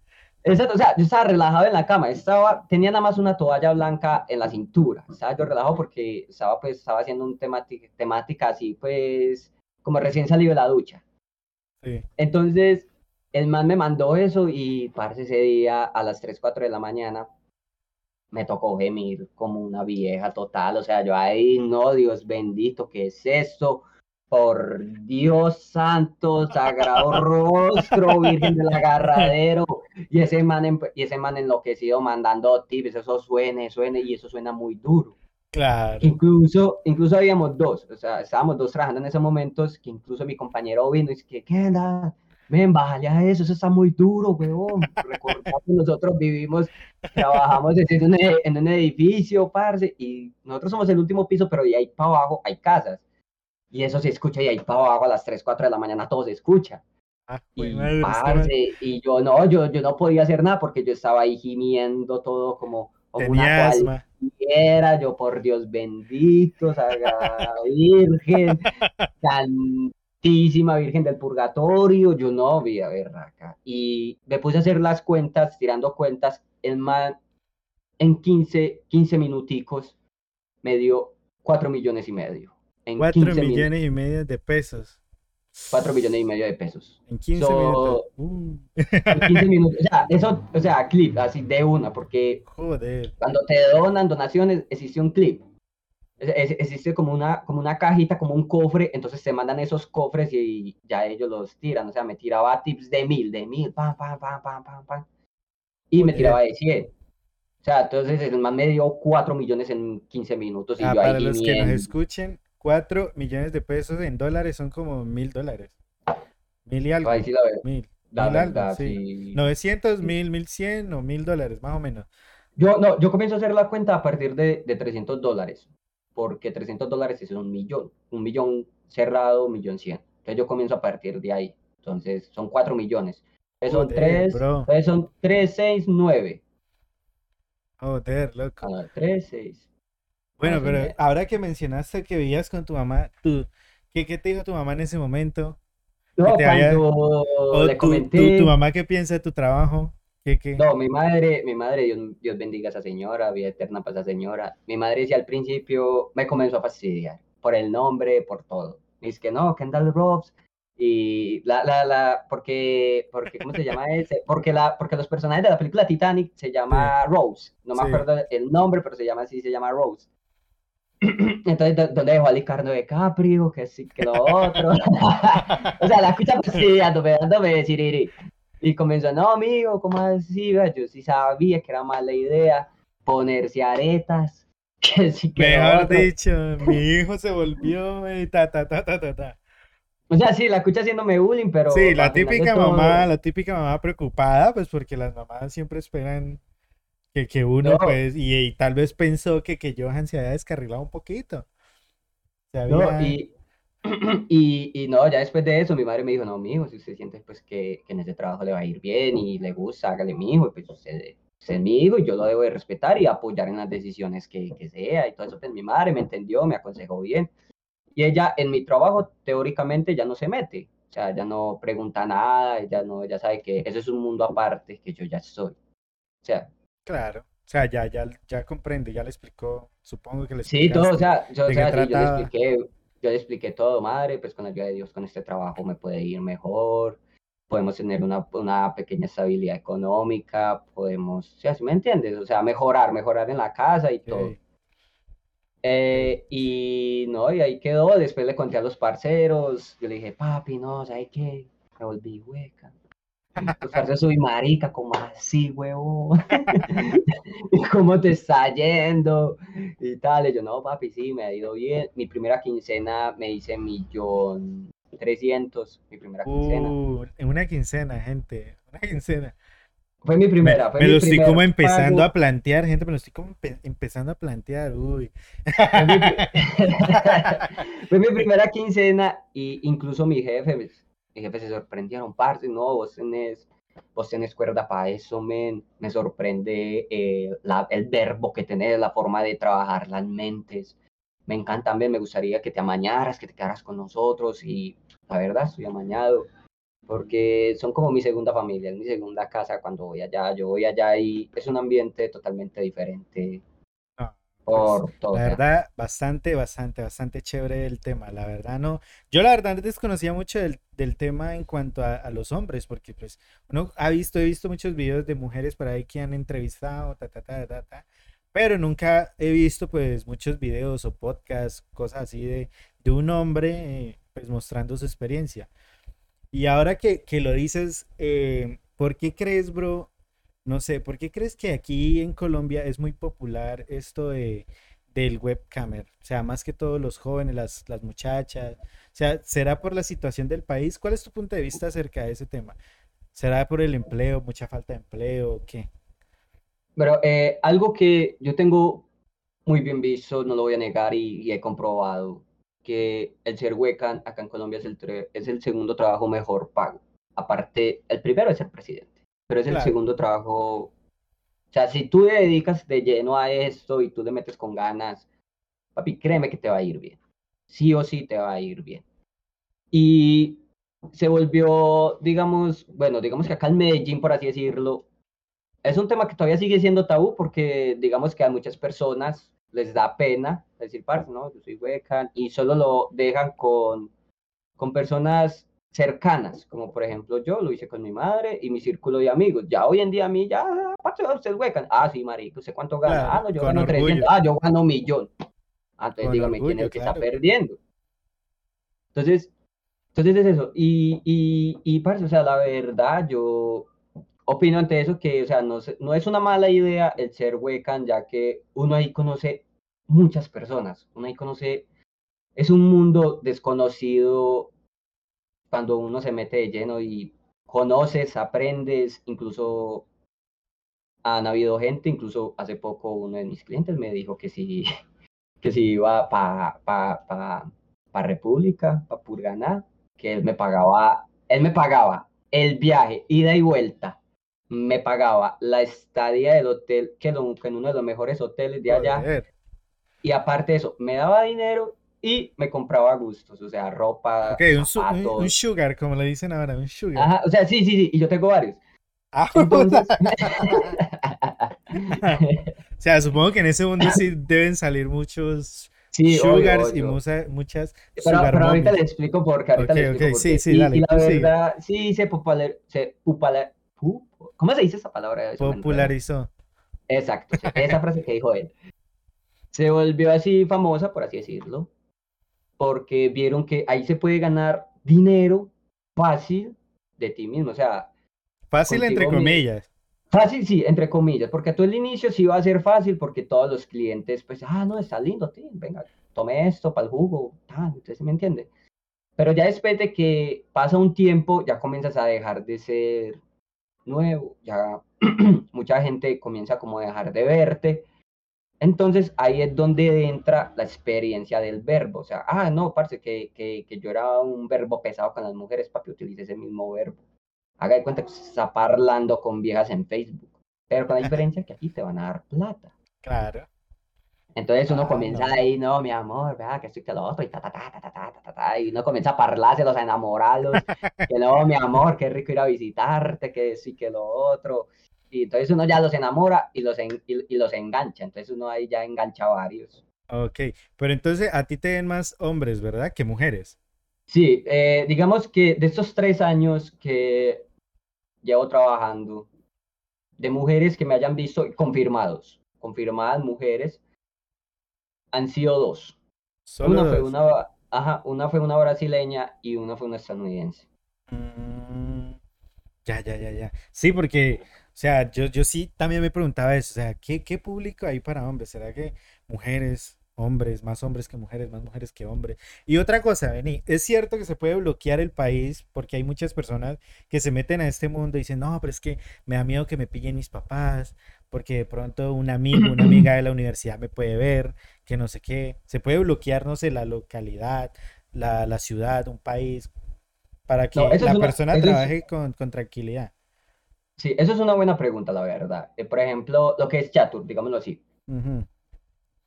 Exacto, o sea, yo estaba relajado en la cama, estaba, tenía nada más una toalla blanca en la cintura, estaba yo relajado porque estaba pues, estaba haciendo un temática, temática así pues, como recién salido de la ducha. Sí. Entonces, el man me mandó eso y parece ese día a las 3, 4 de la mañana me tocó gemir como una vieja total, o sea, yo ahí, no, Dios bendito, ¿qué es esto? Por Dios santo, sagrado *laughs* rostro, Virgen del agarradero, y ese man, y ese man enloquecido mandando tips, eso suene, suene, y eso suena muy duro. Claro. Incluso, incluso habíamos dos, o sea, estábamos dos trabajando en esos momentos, que incluso mi compañero vino y dice, ¿qué onda? Ven, bájale a eso, eso está muy duro, weón. Recordad que nosotros vivimos, trabajamos en un, e- en un edificio, parce, y nosotros somos el último piso, pero de ahí para abajo hay casas. Y eso se escucha, y ahí para abajo a las 3, 4 de la mañana todo se escucha. Ah, Y, madre, parce, y yo no, yo, yo no podía hacer nada porque yo estaba ahí gimiendo todo como, como una asma. cualquiera, yo por Dios bendito, Sagrada Virgen, *laughs* Santísima Virgen del Purgatorio, yo no vi a ver acá. Y me puse a hacer las cuentas, tirando cuentas, el man en 15, 15 minuticos me dio 4 millones y medio. En 4 15 minu- millones y medio de pesos. 4 millones y medio de pesos. En 15 So- minutos. Uh, En 15 minutos. O sea, eso, o sea, clip, así de una, porque joder. cuando te donan donaciones, existe un clip. Es- Existe como una, como una cajita, como un cofre, entonces te mandan esos cofres y ya ellos los tiran. O sea, me tiraba tips de mil, de mil, pam, pam, pam, pam, pam, pam. Y me tiraba de 100. O sea, entonces el man me dio 4 millones en 15 minutos y Ah, yo ahí para los que nos escuchen, 4 millones de pesos en dólares son como mil dólares. Mil y algo. Ahí sí la veo. Mil. La mil algo, verdad, sí. sí. 900, mil, 1100 o mil dólares, más o menos. Yo, no, yo comienzo a hacer la cuenta a partir de, de 300 dólares, porque 300 dólares es un millón, un millón cerrado, un millón cien. Entonces yo comienzo a partir de ahí. Entonces son 4 millones. Entonces son Joder, 3, bro. entonces son 3, 6, 9. Joder, loco. Ah, 3, 6. Bueno, pero ahora que mencionaste que vivías con tu mamá, tú, ¿qué, qué te dijo tu mamá en ese momento? No, cuando ¿O le tu, comenté... tu, tu mamá qué piensa de tu trabajo? ¿Qué, qué? No, mi madre, mi madre, Dios, Dios bendiga a esa señora, vida eterna para esa señora. Mi madre decía al principio, me comenzó a fastidiar por el nombre, por todo. Me dice que no, Kendall Robbs. Y la, la, la, porque, porque, ¿cómo se llama *laughs* ese? Porque, la, porque los personajes de la película Titanic se llama Rose. No me Sí. acuerdo el nombre, pero se llama así, se llama Rose. *clears throat* Entonces, ¿dó- ¿dónde dejó a Ricardo DiCaprio? Que sí, que lo otro. *laughs* o sea, la escucha fastidiándome, dándome siriri. Y comenzó, no, amigo, ¿cómo así? Yo sí sabía que era mala idea ponerse aretas. *laughs* Que sí, que lo Mejor otro. dicho, mi *laughs* hijo se volvió y ta, ta, ta, ta, ta, ta. O sea, sí, la escucha haciéndome bullying, pero. Sí, la típica todo- mamá, la típica mamá preocupada, pues porque las mamás siempre esperan que, que uno, No. pues, y, y tal vez pensó que, que Johan se había descarrilado un poquito. Se No, había- y, *clears throat* y, y no, ya después de eso, mi madre me dijo, no, mijo, si usted siente pues que, que en ese trabajo le va a ir bien y le gusta, hágale, mijo, y pues usted, usted es mi hijo y yo lo debo de respetar y apoyar en las decisiones que, que sea y todo eso, pues mi madre me entendió, me aconsejó bien. Y ella en mi trabajo teóricamente ya no se mete, o sea, ya no pregunta nada, ella no, ella sabe que eso es un mundo aparte que yo ya soy. O sea, Claro, o sea, ya, ya, ya comprende, ya le explicó, supongo que le Sí, todo, o sea, yo, o ¿De qué sea, sí, yo le expliqué, yo le expliqué todo, madre, pues con la ayuda de Dios, con este trabajo me puede ir mejor, podemos tener una, una pequeña estabilidad económica, podemos, o sea, ¿sí me entiendes? O sea, mejorar, mejorar en la casa y todo. Ok. Eh, y no, y ahí quedó, después le conté a los parceros, yo le dije, papi, no, ¿sabes qué? Me volví hueca. Los parceros soy marica, como así, huevo. *laughs* ¿Cómo te está yendo? Y tal, y yo, no, papi, sí, me ha ido bien. Mi primera quincena me hice millón trescientos, mi primera quincena. Uh, en una quincena, gente, una quincena. Fue mi Me, primera, fue me mi lo estoy primer como empezando pago. a plantear, gente, me lo estoy como empe- empezando a plantear, uy. Fue mi, *laughs* *laughs* fue mi primera quincena y incluso mi jefe, pues, mi jefe se sorprendieron, parce, no, vos tenés, vos tenés cuerda para eso, men, me sorprende eh, la- el verbo que tenés, la forma de trabajar las mentes, me encanta también, me gustaría que te amañaras, que te quedaras con nosotros y la verdad estoy amañado. Porque son como mi segunda familia, es mi segunda casa cuando voy allá. Yo voy allá y es un ambiente totalmente diferente por todo. La verdad, bastante, bastante, bastante chévere el tema. La verdad, no. Yo la verdad desconocía mucho del, del tema en cuanto a, a los hombres, porque pues uno ha visto, he visto muchos videos de mujeres por ahí que han entrevistado, ta, ta, ta, ta, ta, pero nunca he visto pues muchos videos o podcasts, cosas así de, de un hombre eh, pues mostrando su experiencia. Y ahora que, que lo dices, eh, ¿por qué crees, bro? No sé, ¿por qué crees que aquí en Colombia es muy popular esto de, del webcamer? O sea, más que todos los jóvenes, las, las muchachas. O sea, ¿será por la situación del país? ¿Cuál es tu punto de vista acerca de ese tema? ¿Será por el empleo, mucha falta de empleo? ¿Qué? Pero eh, algo que yo tengo muy bien visto, no lo voy a negar y, he comprobado, que el ser huecan acá en Colombia es el, es el segundo trabajo mejor pago. Aparte, el primero es el presidente, pero es el segundo trabajo. O sea, si tú te dedicas de lleno a esto y tú le metes con ganas, papi, créeme que te va a ir bien. Sí o sí te va a ir bien. Y se volvió, digamos, bueno, digamos que acá en Medellín, por así decirlo, es un tema que todavía sigue siendo tabú porque digamos que a muchas personas les da pena decir, parce, no, yo soy hueca, y solo lo dejan con, con personas cercanas, como por ejemplo yo lo hice con mi madre y mi círculo de amigos. Ya hoy en día a mí, ya, parce, usted es hueca. Ah, sí, marico, ¿usted cuánto gana? ah, no, yo gano 300. Ah, yo gano un millón. Ah, entonces dígame quién es el que está perdiendo. Entonces, entonces es eso. Y, y, y, parce, o sea, la verdad, yo opino ante eso que, o sea, no, no es una mala idea el ser huecan, ya que uno ahí conoce muchas personas, uno ahí conoce, es un mundo desconocido cuando uno se mete de lleno y conoces, aprendes, incluso han habido gente, incluso hace poco uno de mis clientes me dijo que si, *laughs* que si iba para pa, pa, pa República, para Purganá, que él me pagaba, él me pagaba el viaje, ida y vuelta, me pagaba la estadía del hotel, que, en uno de los mejores hoteles de allá. Y aparte de eso, me daba dinero y me compraba gustos, o sea, ropa. Ok, un, sugar, como le dicen ahora, un sugar. Ajá, o sea, sí, sí, sí, y yo tengo varios. Ah, *laughs* *laughs* o sea, supongo que en ese mundo sí deben salir muchos sugars y muchas pero, pero ahorita le explico por qué. Ahorita le explico sí, sí, dale, y, la verdad, sí se, popular, se popular, ¿Cómo se dice esa palabra? Popularizó. Exacto, esa frase que dijo él. Se volvió así famosa, por así decirlo, porque vieron que ahí se puede ganar dinero fácil de ti mismo, o sea... Fácil entre comillas. Fácil, sí, entre comillas, porque todo el inicio sí va a ser fácil porque todos los clientes, pues, ah, no, está lindo, tío, venga, tome esto para el jugo, tal, usted me entiende. Pero ya después de que pasa un tiempo, ya comienzas a dejar de ser nuevo, ya *clears throat* mucha gente comienza como a dejar de verte. Entonces ahí es donde entra la experiencia del verbo. O sea, ah, no, parece que, que, que, yo era un verbo pesado con las mujeres, papi, utilice ese mismo verbo. Haga de cuenta que se está parlando con viejas en Facebook. Pero con la *laughs* diferencia que aquí te van a dar plata. Claro. Entonces uno ah, comienza ahí, no, mi amor, vea que estoy que lo otro, y ta, ta, ta, ta, ta, ta, ta, ta, y uno comienza a parlárselos, a enamorarlos, *laughs* que no, mi amor, qué rico ir a visitarte, que sí, que lo otro. Y entonces uno ya los enamora y los, y, los engancha, entonces uno ahí ya engancha varios. Ok, pero entonces a ti te ven más hombres, ¿verdad? Que mujeres. Sí, eh, digamos que de estos tres años que llevo trabajando, de mujeres que me hayan visto confirmados, confirmadas mujeres, han sido dos. una fue una, ajá, una fue una brasileña y una fue una estadounidense. Mm, ya, ya, ya, ya. Sí, porque, o sea, yo, yo sí también me preguntaba eso, o sea, ¿qué, qué público hay para hombres? ¿Será que mujeres, hombres, más hombres que mujeres, más mujeres que hombres? Y otra cosa, Vení, es cierto que se puede bloquear el país porque hay muchas personas que se meten a este mundo y dicen, no, pero es que me da miedo que me pillen mis papás, porque de pronto un amigo, una amiga de la universidad me puede ver, que no sé qué. Se puede bloquear, no sé, la localidad, la, la ciudad, un país, para que la persona trabaje con, con, tranquilidad. Sí, eso es una buena pregunta, la verdad. Eh, por ejemplo, lo que es Chatur, digámoslo así.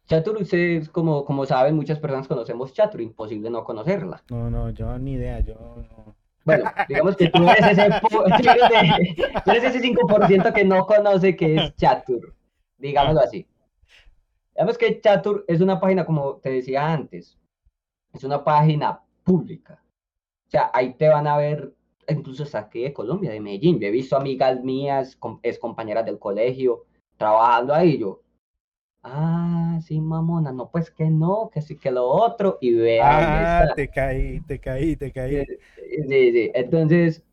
Chatur, ustedes, como, como saben, muchas personas conocemos Chatur, imposible no conocerla. No, no, yo ni idea, yo no. Bueno, digamos que tú eres ese, *laughs* tú eres ese 5% que no conoce que es Chatur, digámoslo así. Digamos que Chatur es una página, como te decía antes, es una página pública. O sea, ahí te van a ver, incluso hasta aquí de Colombia, de Medellín. Yo he visto amigas mías, es compañeras del colegio, trabajando ahí. Yo, ah, sí, mamona, no, pues que no, que sí, que lo otro, y vea. Ah, te caí, te caí, te caí. Sí, sí, entonces,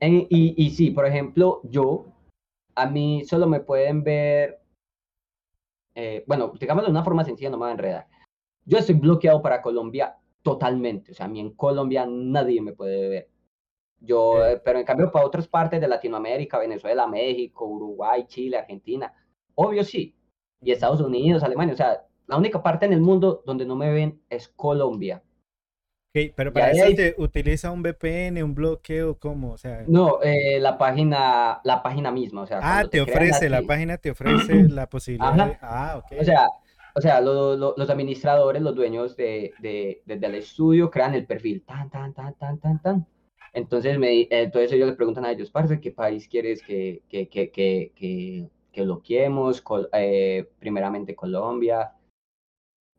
y, y sí, por ejemplo, yo, a mí solo me pueden ver eh, bueno, digámoslo de una forma sencilla, no me voy a enredar. Yo estoy bloqueado para Colombia totalmente, o sea, a mí en Colombia nadie me puede ver. Yo, eh, pero en cambio para otras partes de Latinoamérica, Venezuela, México, Uruguay, Chile, Argentina, obvio sí. Y Estados Unidos, Alemania, o sea, la única parte en el mundo donde no me ven es Colombia. Okay, pero para eso te utiliza un VPN, un bloqueo, ¿cómo? O sea, no, eh, la página, la página misma, o sea. Ah, te ofrece, la página te ofrece *clears throat* la posibilidad. ah, ok. O sea, o sea, los administradores, los dueños de, de, del estudio crean el perfil, tan, tan, tan, tan, tan, tan. Entonces, me, entonces ellos le preguntan a ellos, parce, ¿qué país quieres que, que, que, que, que bloqueemos? Eh, primeramente Colombia,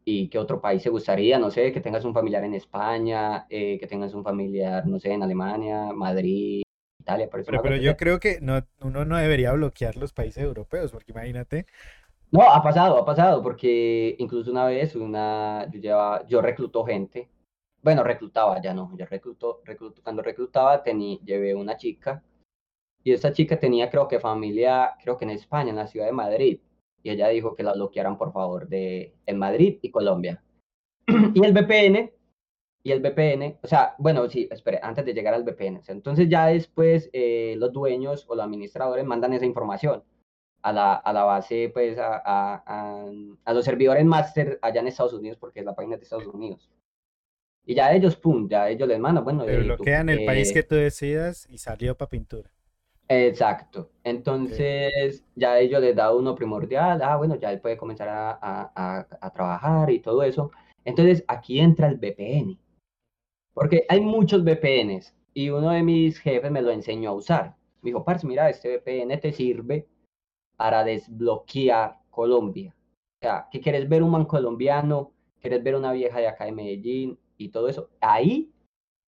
y qué otro país te gustaría, no sé, que tengas un familiar en España, eh, que tengas un familiar, no sé, en Alemania, Madrid, Italia. Por pero, pero yo creo que no, uno no debería bloquear los países europeos, porque imagínate. No, ha pasado, ha pasado, porque incluso una vez, una, yo, llevaba, yo recluto gente, bueno, reclutaba, ya no, yo recluto, recluto cuando reclutaba tenía, llevé una chica, y esa chica tenía creo que familia, creo que en España, en la ciudad de Madrid, y ella dijo que la bloquearan por favor de en Madrid y Colombia. *clears throat* y el VPN, y el VPN, o sea, bueno, sí, espere, antes de llegar al VPN, entonces ya después eh, los dueños o los administradores mandan esa información a la, a la base, pues a, a, a, los servidores master allá en Estados Unidos, porque es la página de Estados Unidos. Y ya ellos, pum, ya ellos les mandan, bueno. Pero bloquean el país que tú decidas y salió para pintura. Exacto. Entonces, ya ellos les da uno primordial, ah, bueno, ya él puede comenzar a, a, a, trabajar y todo eso. Entonces, aquí entra el VPN. Porque hay muchos VPNs y uno de mis jefes me lo enseñó a usar. Me dijo, Parce, mira, este VPN te sirve para desbloquear Colombia. O sea, que quieres ver un man colombiano, quieres ver una vieja de acá de Medellín y todo eso. Ahí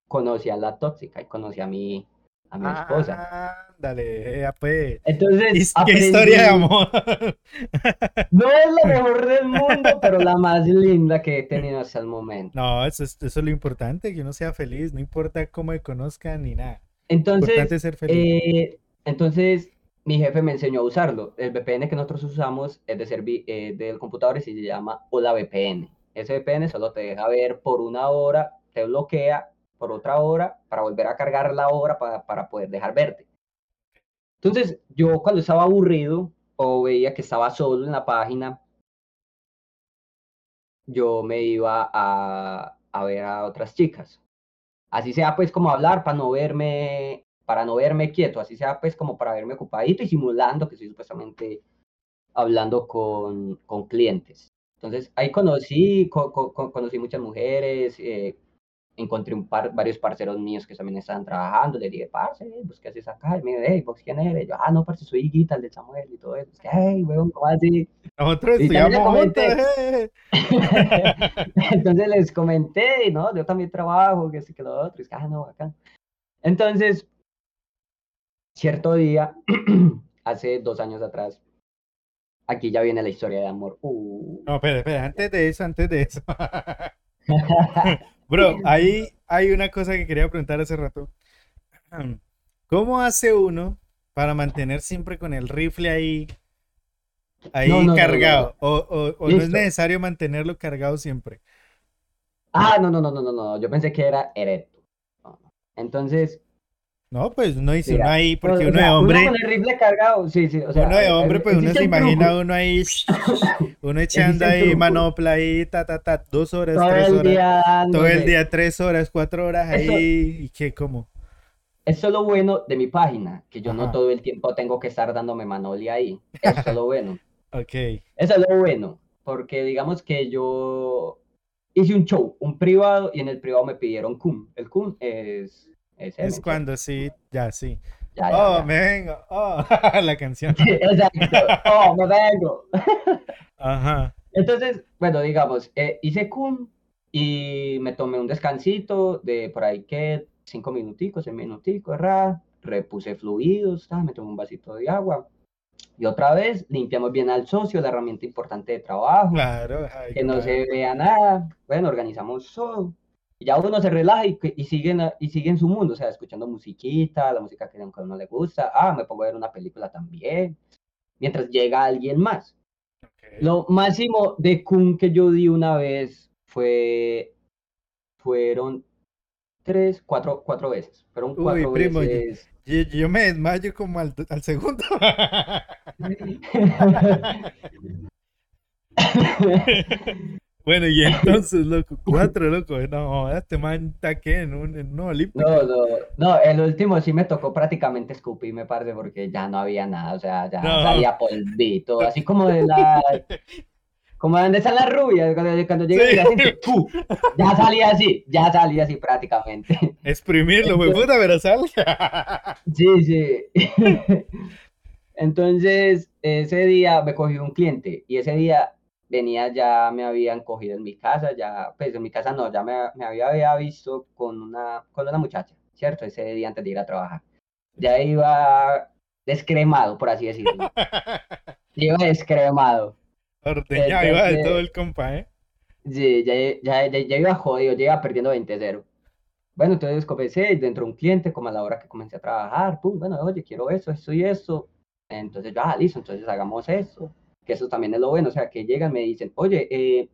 conocí a la tóxica y conocí a mi, a mi esposa. Dale, pues. Entonces, ¿qué historia de amor? *laughs* no es la mejor del mundo, pero la más linda que he tenido hasta el momento. No, eso es, eso es lo importante, que uno sea feliz, no importa cómo me conozcan ni nada. Entonces, ser feliz. Eh, entonces, mi jefe me enseñó a usarlo. El VPN que nosotros usamos es de eh, del computador y se llama Hola VPN. Ese VPN solo te deja ver por una hora, te bloquea por otra hora para volver a cargar la hora para, para poder dejar verte. Entonces, yo cuando estaba aburrido o veía que estaba solo en la página, yo me iba a, a ver a otras chicas. Así sea pues como hablar para no verme, para no verme quieto, así sea pues como para verme ocupadito y simulando que estoy supuestamente hablando con, con clientes. Entonces ahí conocí, conocí muchas mujeres, eh, encontré un par, varios parceros míos que también estaban trabajando, le dije, parce, pues, ¿qué haces acá? Y me dijo, hey, ¿vos quién eres? yo, ah, no, parce, soy Guita, el de Samuel y todo eso. Es que, hey, weón, ¿cómo así? Nosotros estudiamos *laughs* Entonces les comenté, ¿no? Yo también trabajo, que sí, que lo otro. Es que, ah, no, acá. Entonces, cierto día, *clears throat* hace dos años atrás, aquí ya viene la historia de amor. Uh. No, espera, espera, antes de eso, antes de eso. *laughs* Bro, ahí hay una cosa que quería preguntar hace rato. ¿Cómo hace uno para mantener siempre con el rifle ahí, ahí cargado? ¿O, no es necesario mantenerlo cargado siempre? Ah, no, no, no, no, no, no. Yo pensé que era erecto. Entonces, no, pues uno dice uno ahí, porque uno de hombre. Uno con el rifle cargado, sí, sí. O sea, uno de hombre, pues uno se imagina uno ahí, *laughs* uno echando ahí manopla ahí, ta, ta, ta, dos horas, todo tres horas. Día todo el día, tres horas, cuatro horas ahí, ¿y qué, cómo? Eso es lo bueno de mi página, que yo no todo el tiempo tengo que estar dándome manoli ahí. Eso es lo bueno. *laughs* ok. Eso es lo bueno, porque digamos que yo hice un show, un privado, y en el privado me pidieron cum. El cum es es cuando sí, ya sí. oh, me vengo. Oh, *laughs* la canción. exacto. Oh, me vengo. *laughs* Ajá. Entonces, bueno, digamos, eh, hice cum y me tomé un descansito de por ahí que cinco minuticos, seis minuticos, ra, repuse fluidos, me tomé un vasito de agua. Y otra vez limpiamos bien al socio, la herramienta importante de trabajo. Claro, que no se vea nada. Bueno, organizamos todo. Y ya uno se relaja y, y, siguen, y sigue en su mundo, o sea, escuchando musiquita, la música que a uno le gusta. Ah, me pongo a ver una película también. Mientras llega alguien más. Lo máximo de Kun que yo di una vez fue, fueron tres, cuatro, cuatro veces. Fueron cuatro primo, veces. Yo, yo, me desmayo como al, al segundo. *laughs* *laughs* *laughs* Bueno, y *laughs* entonces, loco, cuatro, loco, no, este man está que en un, en un olímpico. No, no, no, el último sí me tocó prácticamente escupirme, parce, porque ya no había nada, o sea, ya No. salía polvito, así como de la... *laughs* Como de donde están las rubias, cuando, cuando llega Sí. y hacen ¡fu! ya salía así, ya salía así prácticamente. Exprimirlo, güey, puta, pero salga. *laughs* Sí, sí. Entonces, ese día me cogió un cliente y ese día venía, ya me habían cogido en mi casa, ya, pues en mi casa no, ya me, me había, había visto con una, con una muchacha, ¿cierto? Ese día antes de ir a trabajar. Ya iba descremado, por así decirlo. *laughs* Iba descremado. Ordeñado iba de todo el compa, ¿eh? Sí, ya, ya, ya, ya iba jodido, ya iba perdiendo 20-0. Bueno, entonces comencé, dentro de un cliente, como a la hora que comencé a trabajar, pum, bueno, oye, quiero eso, esto y eso. Entonces yo, ah, listo, entonces hagamos eso. Que eso también es lo bueno, o sea, que llegan, me dicen, oye, eh,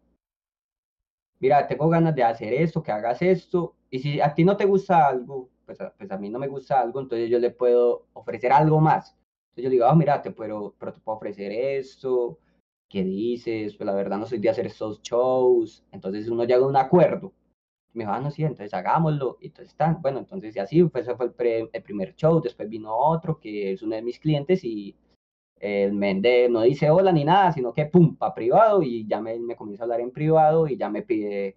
mira, tengo ganas de hacer esto, que hagas esto, y si a ti no te gusta algo, pues a, pues a mí no me gusta algo, entonces yo le puedo ofrecer algo más. Entonces yo digo, ah, mira, te puedo, pero te puedo ofrecer esto, ¿qué dices? Pues la verdad no soy de hacer estos shows. Entonces uno llega a un acuerdo. Me dijo, ah, no, sí, entonces hagámoslo. Y entonces están, bueno, entonces y así, pues ese fue el, pre- el primer show. Después vino otro que es uno de mis clientes y el mende no dice hola ni nada, sino que pum, pa' privado y ya me, me comienza a hablar en privado y ya me pide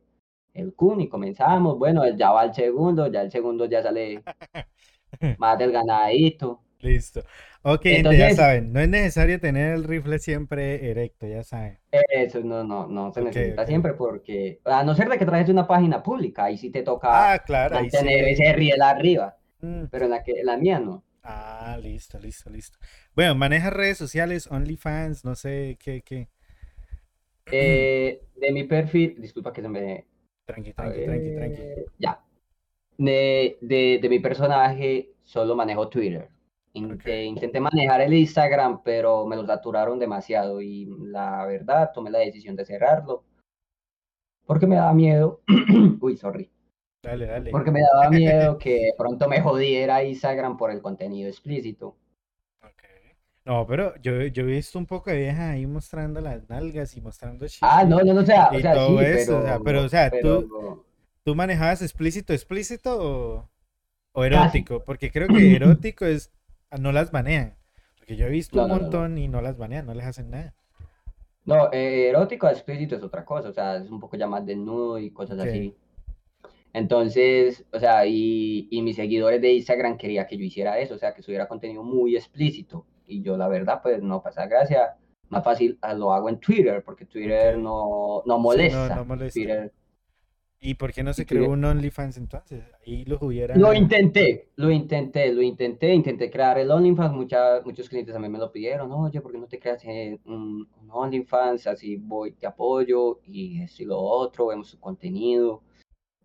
el kun y comenzamos. Bueno, él ya va al segundo, ya el segundo ya sale *laughs* más desganadito. Listo. Ok, gente, ya Entonces- saben, no es necesario tener el rifle siempre erecto, ya saben. Eso no, no, no se necesita siempre porque, a no ser de que trajes una página pública, ahí sí te toca Ah, claro, ahí mantener sí. ese riel arriba, Mm, pero en la, que, en la mía no. Ah, listo, listo, listo. Bueno, maneja redes sociales, OnlyFans, no sé qué, qué. Eh, de mi perfil, disculpa que se me... Tranqui, tranqui, tranqui, tranqui. Ya. De, de, de mi personaje solo manejo Twitter. In- eh, intenté manejar el Instagram, pero me lo saturaron demasiado y la verdad tomé la decisión de cerrarlo porque me daba miedo. *clears throat* Uy, sorry. Dale, dale. Porque me daba miedo que pronto me jodiera Instagram por el contenido explícito. No, pero yo, yo he visto un poco de vieja ahí mostrando las nalgas y mostrando Ah, chichi. no, no, no, o sea, o Y sea, todo sí, eso, o sea, pero, o sea, tú- pero- ¿Tú manejabas explícito, explícito o, o erótico? Porque creo que erótico es, ah, no las banean. Porque yo he visto No, un no, montón y no las banean, no les hacen nada. No, eh, erótico explícito es otra cosa, o sea, es un poco ya más desnudo y cosas así. Entonces, o sea, y, y mis seguidores de Instagram quería que yo hiciera eso, o sea, que subiera contenido muy explícito. Y yo, la verdad, pues no pasa gracia. Más fácil ah, lo hago en Twitter, porque Twitter no, no Sí, molesta. no, no molesta. Twitter ¿Y por qué no se creó un OnlyFans entonces? Ahí los hubiera... Lo intenté, lo intenté, lo intenté, intenté crear el OnlyFans, mucha- muchos clientes también me lo pidieron, oye, ¿por qué no te creas eh, un, un OnlyFans? Así voy, te apoyo y esto y lo otro, vemos su contenido.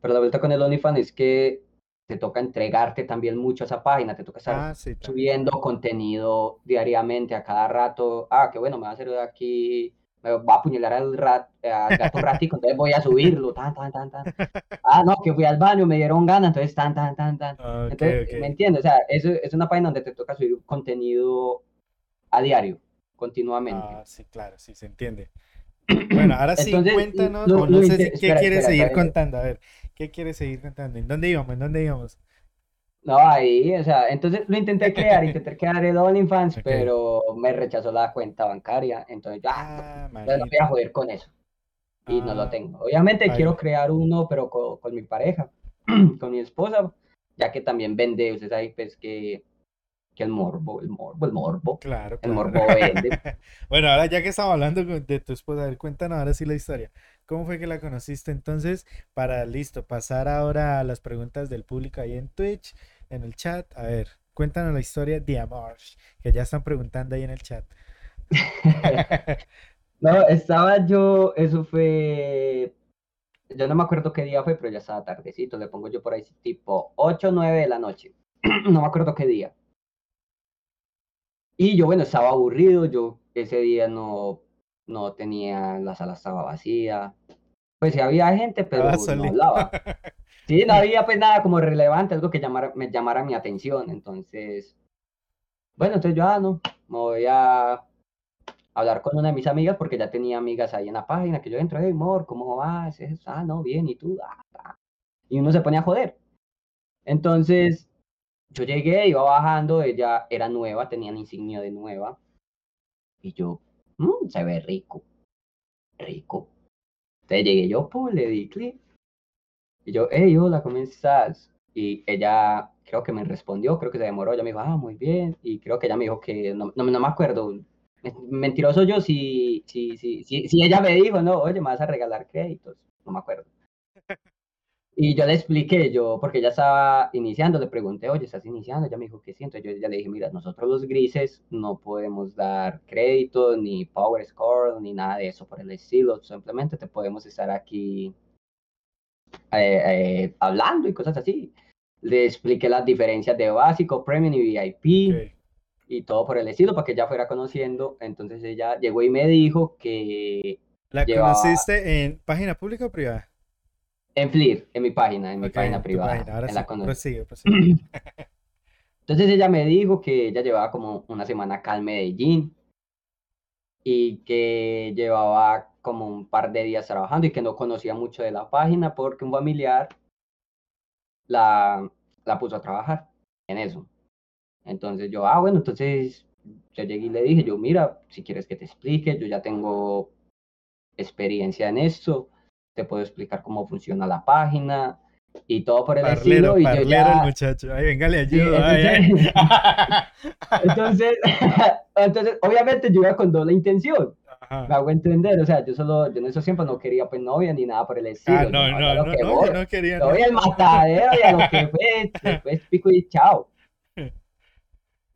Pero la vuelta con el OnlyFans es que te toca entregarte también mucho a esa página, te toca estar Ah, sí, subiendo contenido diariamente, a cada rato. Ah, que bueno, me va a hacer aquí, me va a apuñalar al, rat, al gato *laughs* ratico, entonces voy a subirlo, tan, tan, tan, tan. Ah, no, que fui al baño, me dieron ganas, entonces tan, tan, tan, tan. Ok, Entonces, ok. ¿me entiendes? O sea, eso es una página donde te toca subir contenido a diario, continuamente. Ah, sí, claro, sí, se entiende. *clears throat* Bueno, ahora sí, Entonces, cuéntanos, lo- o no sé si- qué espera, quieres espera, seguir espera. contando. A ver, ¿qué quieres seguir contando? ¿En dónde íbamos? ¿En dónde íbamos? No, ahí, o sea, entonces lo intenté crear, *laughs* intenté crear el OnlyFans, Ok. pero me rechazó la cuenta bancaria, entonces Ah, ya no voy a joder con eso. Y no lo Ah, tengo. Obviamente ahí. quiero crear uno, pero con, con mi pareja, *clears throat* con mi esposa, ya que también vende, ustedes saben pues que, que el morbo, el morbo, el morbo, Claro, el claro. morbo vende. *laughs* Bueno, ahora ya que estamos hablando de tu esposa, a ver, cuéntanos ahora sí la historia. ¿Cómo fue que la conociste entonces? Para, listo, pasar ahora a las preguntas del público ahí en Twitch, en el chat. A ver, cuéntanos la historia de amor, que ya están preguntando ahí en el chat. *laughs* No, estaba yo, eso fue, yo no me acuerdo qué día fue, pero ya estaba tardecito, le pongo yo por ahí tipo 8 o 9 de la noche, *clears throat* no me acuerdo qué día. Y yo, bueno, estaba aburrido, yo ese día no, no tenía, la sala estaba vacía. Pues sí había gente, pero no hablaba. *laughs* Sí, no había pues nada como relevante, algo que llamara, me llamara mi atención. Entonces, bueno, entonces yo, ah, no, me voy a hablar con una de mis amigas porque ya tenía amigas ahí en la página que yo entro, hey, amor, ¿cómo vas? Ah, no, bien, ¿y tú? Ah, ah. Y uno se pone a joder. Entonces, yo llegué, iba bajando, ella era nueva, tenía la insignia de nueva. Y yo, "Mm, se ve rico, rico. Entonces llegué yo, le di clic. Y yo, hey, hola, ¿cómo estás? Y ella creo que me respondió, creo que se demoró, ella me dijo, ah, muy bien. Y creo que ella me dijo que, no, no, no me acuerdo, men- mentiroso yo si, si, si, si ella me dijo, no, oye, me vas a regalar créditos, no me acuerdo. Y yo le expliqué, yo, porque ella estaba iniciando, le pregunté, oye, ¿estás iniciando? Ella me dijo que sí, entonces yo ya le dije, mira, nosotros los grises no podemos dar crédito, ni power score, ni nada de eso por el estilo, simplemente te podemos estar aquí eh, eh, hablando y cosas así. Le expliqué las diferencias de básico, premium y VIP Ok. y todo por el estilo para que ella fuera conociendo. Entonces ella llegó y me dijo que ¿La Llevaba- conociste en página pública o privada? En Flir, en mi página, en mi Ok, página privada, página. Ahora en sí, la prosigue, prosigue. *laughs* *laughs* Entonces ella me dijo que ella llevaba como una semana acá en Medellín y que llevaba como un par de días trabajando y que no conocía mucho de la página porque un familiar la, la puso a trabajar en eso. Entonces yo, ah, bueno, entonces yo llegué y le dije, yo, mira, si quieres que te explique, yo ya tengo experiencia en esto, te puedo explicar cómo funciona la página y todo por el Parlero, estilo. Y yo parlero ya, el muchacho. Ay, venga, le Sí, ayudo. ay, entonces- ay. *laughs* Entonces, *laughs* entonces, obviamente yo iba con doble intención, me Ajá. hago entender, o sea, yo solo, yo en esos tiempos no quería pues novia ni nada por el estilo. Ah, yo, no, yo no, no, que no, voy, yo no quería. yo voy no. al matadero y a lo que fue, *laughs* después pico y chao.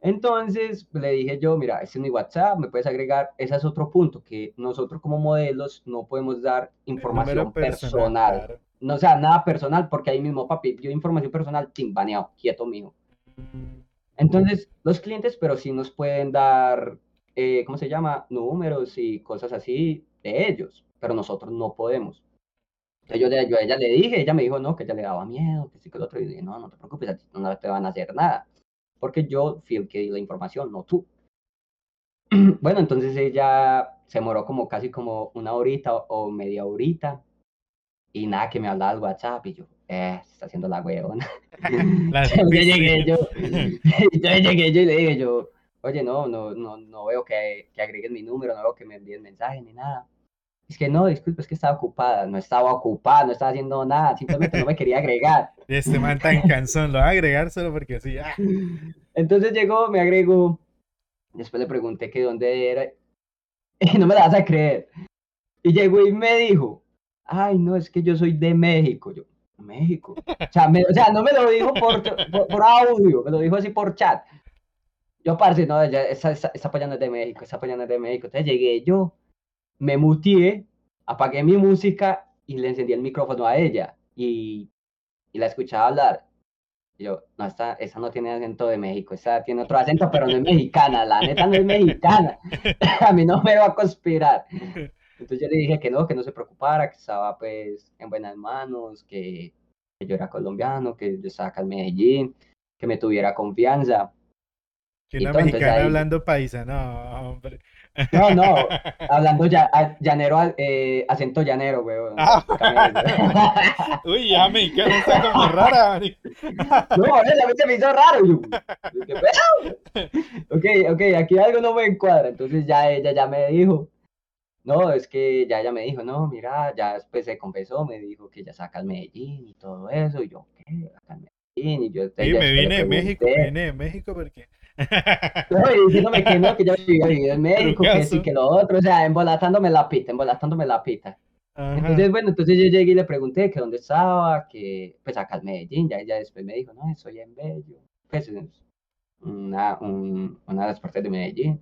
Entonces le dije yo, mira, este es mi WhatsApp, me puedes agregar, ese es otro punto, que nosotros como modelos no podemos dar información personal, no o sea, nada personal, porque ahí mismo, papi, yo información personal, tim, baneado, quieto. Mm, Entonces, los clientes, pero sí nos pueden dar, eh, ¿cómo se llama? Números y cosas así de ellos, pero nosotros no podemos. Entonces yo, le- yo a ella le dije, ella me dijo, no, que ella le daba miedo, que sí, que el otro, y dije, no, no te preocupes, a ti no te van a hacer nada, porque yo fui el que di la información, no tú. *clears throat* Bueno, entonces ella se demoró como casi como una horita o, media horita, y nada, que me hablaba al WhatsApp, y yo, eh, se está haciendo la huevona. *laughs* Difícil. *laughs* llegué yo, *laughs* entonces llegué yo y le dije yo, oye, no, no, no, no veo que, que agreguen mi número, no veo que me envíen mensaje ni nada. Es que no, disculpe, es que estaba ocupada, no estaba ocupada, no estaba haciendo nada, simplemente no me quería agregar. Y *laughs* este man tan cansón, lo va a agregar solo porque sí. ah. Entonces llegó, me agregó, después le pregunté que dónde era, y *laughs* no me la vas a creer. Y llegó y me dijo, ay, no, es que yo soy de México. Yo, México. O sea, me- o sea, no me lo dijo por, por, por audio, me lo dijo así por chat. Yo, parce, no, ella, esa, esa, esa es de México, esa es de México. Entonces llegué yo, me muteé, apagué mi música y le encendí el micrófono a ella y, y la escuchaba hablar. Y yo, no, esta, esa no tiene acento de México, esa tiene otro acento, pero no es mexicana, la neta no es mexicana. *laughs* *laughs* a mí no me va a conspirar. *laughs* Entonces yo le dije que no, que no se preocupara, que estaba pues en buenas manos, que, que yo era colombiano, que yo estaba acá en Medellín, que me tuviera confianza. Que una mexicana ahí- hablando paisa, no, hombre. No, no, *laughs* hablando ya, a- llanero, eh, acento llanero, weón. Ah. *laughs* Uy, ya mexicana está como rara. No, a mí se me hizo raro. Yo. Ok, ok, aquí algo no me encuadra. Entonces ya ella ya me dijo, no, es que ya ella me dijo, no, mira, ya después se confesó, me dijo que ya saca al Medellín y todo eso. Y yo, ¿qué? Acá en Medellín. Y yo, Sí, me vine de México, me vine de México porque. No, y diciéndome que no, que ya había vivido en México, que sí, que lo otro, o sea, embolatándome la pita, embolatándome la pita. Ajá. Entonces, bueno, entonces yo llegué y le pregunté que dónde estaba, que pues acá en Medellín, ya ella después me dijo, no, soy en Bello, pues es una, un- una de las partes de Medellín.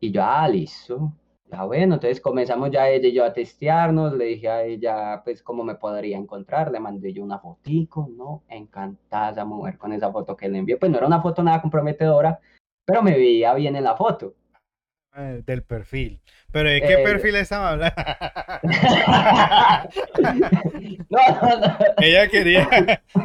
Y yo, ah, listo. Ya bueno, entonces comenzamos ya ella y yo a testearnos, le dije a ella pues cómo me podría encontrar, le mandé yo una fotico, ¿no? Encantada esa mujer con esa foto que le envié, pues no era una foto nada comprometedora, pero me veía bien en la foto. Eh, del perfil. ¿Pero de qué Eh, perfil estamos hablando? *laughs* No, no, no. Ella quería.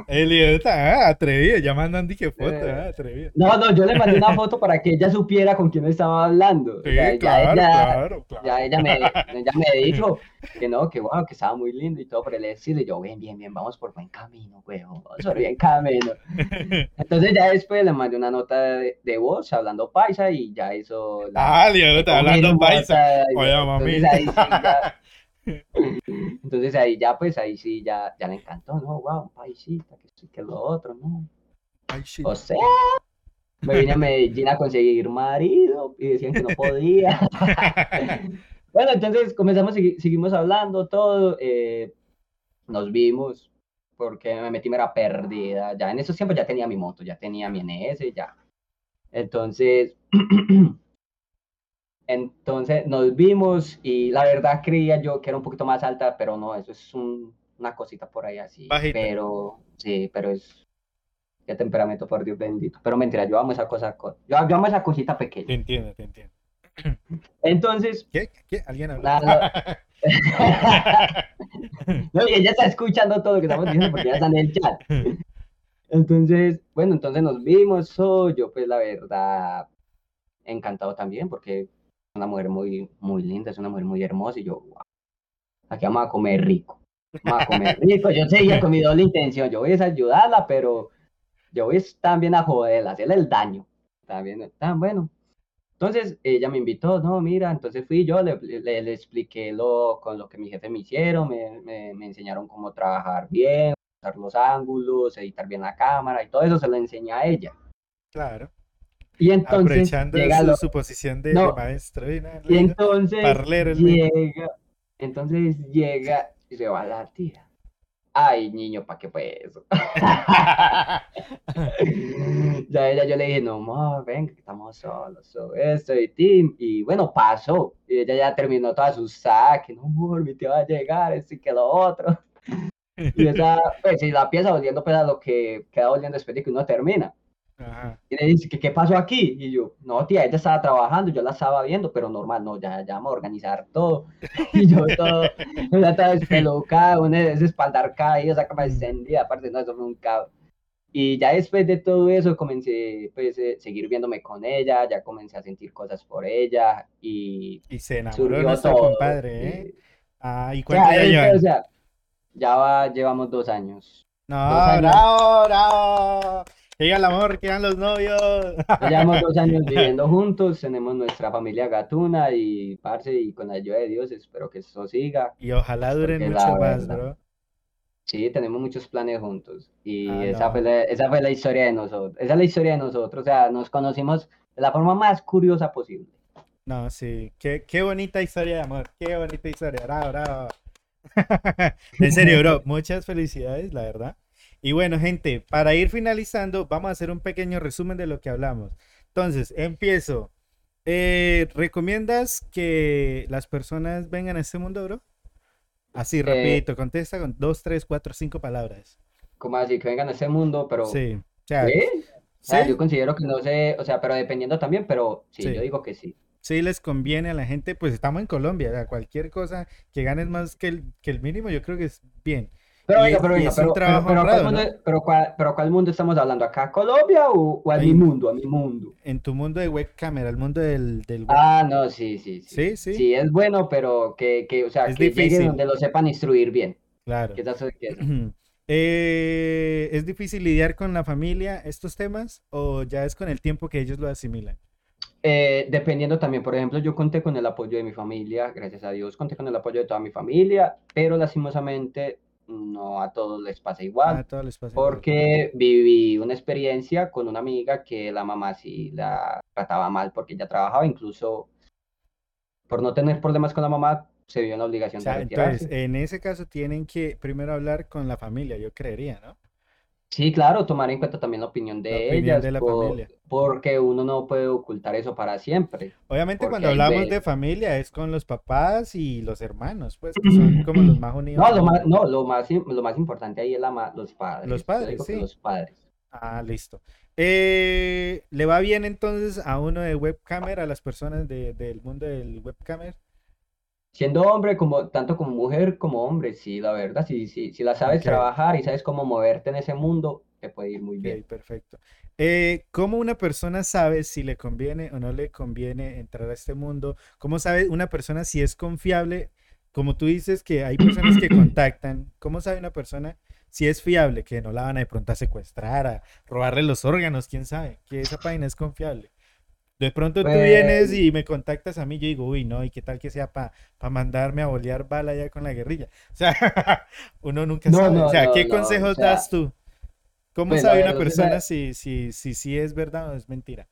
El idiota, ah, atrevido. Ya mandan dije foto, Eh, ah, atrevido. No, no, yo le mandé una foto para que ella supiera con quién estaba hablando. O Sí, sea, ya claro, ella, claro, claro. ya ella me, ella me *laughs* dijo que no, que wow, que estaba muy lindo y todo el estilo. Y yo, bien, bien, bien, vamos por buen camino, weón, vamos por bien camino. *laughs* Entonces ya después le mandé una nota de, de voz hablando paisa y ya hizo la... Ah, el idiota, hablando paisa. Entonces ahí sí ya- *laughs* Entonces ahí ya, pues ahí sí, ya, ya le encantó, ¿no? Wow, un paisita, que sí, que lo otro, ¿no? Shit. O sea, me vine a Medellín a conseguir marido y decían que no podía. *laughs* Bueno, entonces comenzamos, segui- seguimos hablando todo, eh, nos vimos, porque me metí mera perdida. Ya en esos tiempos ya tenía mi moto, ya tenía mi NS, ya. Entonces, *clears throat* entonces nos vimos y la verdad creía yo que era un poquito más alta, pero no, eso es un- una cosita por ahí así. Bajita. Pero, sí, pero es... Qué temperamento, por Dios bendito. Pero mentira, yo amo esa cosa, co- yo, yo amo esa cosita Te pequeña. entiendo, te entiendo. Entonces, ¿Qué? ¿Qué? ¿Alguien habló? Nada, *laughs* No, y ella está escuchando todo lo que estamos diciendo porque ya está en el chat. Entonces, bueno, entonces nos vimos. so, yo, pues, la verdad, encantado también porque una mujer muy, muy linda, es una mujer muy hermosa. Y yo, wow, aquí vamos a comer rico. Vamos a comer *laughs* rico. Yo seguía con mi doble intención. Yo voy a ayudarla, pero yo voy también a joderla, hacerle el daño. También, tan bueno. Entonces ella me invitó, no, mira, entonces fui yo, le, le, le expliqué lo, con lo que mi jefe me hicieron, me, me, me enseñaron cómo trabajar bien, usar los ángulos, editar bien la cámara y todo eso se lo enseñé a ella. Claro. Y entonces Aprovechando llega su, lo- su posición de, No. de maestro. y nada, y entonces Parlero llega, entonces llega y se va la tía. Ay, niño, ¿para qué fue eso? *laughs* ya ella, yo le dije, no, amor, venga, que estamos solos, so esto y Tim. Y bueno, pasó. Y ella ya terminó toda su saque, no, amor, mi tía va a llegar, esto y que lo otro. Y esa, pues, y la pieza oliendo, pues, a lo que queda oliendo después de que uno termina. Ajá. Y le dice, ¿qué, qué pasó aquí? Y yo, no, tía, ella estaba trabajando, yo la estaba viendo, pero normal, no, ya, ya vamos a organizar todo. *laughs* Y yo todo, *laughs* una estaba despelucada, una espaldar caída, esa cama extendida, aparte, no, eso fue un caos. Y ya después de todo eso comencé, pues, eh, seguir viéndome con ella, ya comencé a sentir cosas por ella y Y se enamoró surgió nuestro todo. compadre, ¿eh? y- Ah, ¿y o cuánto sea, ya o sea, ya va, llevamos dos años. No, dos años. bravo, bravo. Diga el amor, que digan los novios. *laughs* Llevamos dos años *laughs* viviendo juntos, tenemos nuestra familia gatuna y parce, y con la ayuda de Dios espero que eso siga. Y ojalá duren mucho más, verdad, bro. Sí, tenemos muchos planes juntos y Ah, esa no. fue la, esa fue la historia de nosotros. Esa es la historia de nosotros, o sea, nos conocimos de la forma más curiosa posible. No, sí. Qué, qué bonita historia de amor. Qué bonita historia. Bravo, bravo. *laughs* En serio, bro. Muchas felicidades, la verdad. Y bueno, gente, para ir finalizando, vamos a hacer un pequeño resumen de lo que hablamos. Entonces, empiezo. Eh, ¿recomiendas que las personas vengan a este mundo, bro? Así, rapidito, contesta con dos, tres, cuatro, cinco palabras. Como así, que vengan a ese mundo, pero... Sí. O sea, ¿Sí? O sea, sí, yo considero que no sé, o sea, pero dependiendo también, pero sí, Sí. yo digo que sí. sí les conviene a la gente, pues estamos en Colombia, o sea, cualquier cosa que ganes más que el, que el mínimo, yo creo que es bien. Pero venga, es- pero venga, es pero, pero, pero, ¿cuál honrado, mundo, pero, cuál, pero ¿cuál mundo estamos hablando? ¿Acá Colombia o, o a mi mundo, a mi mundo? En tu mundo de webcamera, el mundo del, del web. Ah, no, sí, sí, sí. Sí, sí. Sí, es bueno, pero que, que o sea, Es que difícil. donde lo sepan instruir bien. Claro. Que eso. *clears throat* Eh, ¿es difícil lidiar con la familia estos temas o ya es con el tiempo que ellos lo asimilan? Eh, dependiendo también, por ejemplo, yo conté con el apoyo de mi familia, gracias a Dios, conté con el apoyo de toda mi familia, pero lastimosamente no a todos les pasa igual. Ah, todo les pasa igual. Porque viví una experiencia con una amiga que la mamá sí la trataba mal porque ella trabajaba, incluso por no tener problemas con la mamá, se vio en la O obligación de sea, entonces, retirarse. en ese caso tienen que primero hablar con la familia, yo creería, ¿no? Sí, claro, tomar en cuenta también la opinión La de opinión ellas, de la por- familia. porque uno no puede ocultar eso para siempre. Obviamente cuando hablamos de familia es con los papás y los hermanos, pues, que son *clears throat* como los más unidos. No, lo más, no, lo más, lo más importante ahí es la los padres. Los padres, sí. los padres. Ah, listo. Eh, ¿Le va bien entonces a uno de webcamer, a las personas de- del mundo del webcamer? Siendo hombre, como, tanto como mujer como hombre, sí, la verdad, sí, sí, si la sabes trabajar y sabes cómo moverte en ese mundo, te puede ir muy bien. perfecto. Eh, ¿cómo una persona sabe si le conviene o no le conviene entrar a este mundo? ¿Cómo sabe una persona si es confiable? Como tú dices que hay personas que *clears throat* contactan, ¿cómo sabe una persona si es fiable? Que no la van a de pronto a secuestrar, a robarle los órganos, quién sabe, que esa página es confiable. De pronto tú vienes Pues, y me contactas a mí, yo digo, uy, no, y qué tal que sea para mandarme a bolear bala ya con la guerrilla. *laughs* O sea, uno nunca no, sabe. O sea, no, ¿qué o consejos sea, das tú? ¿Cómo pues sabe una o persona sea, si, si, si, si es verdad o es mentira?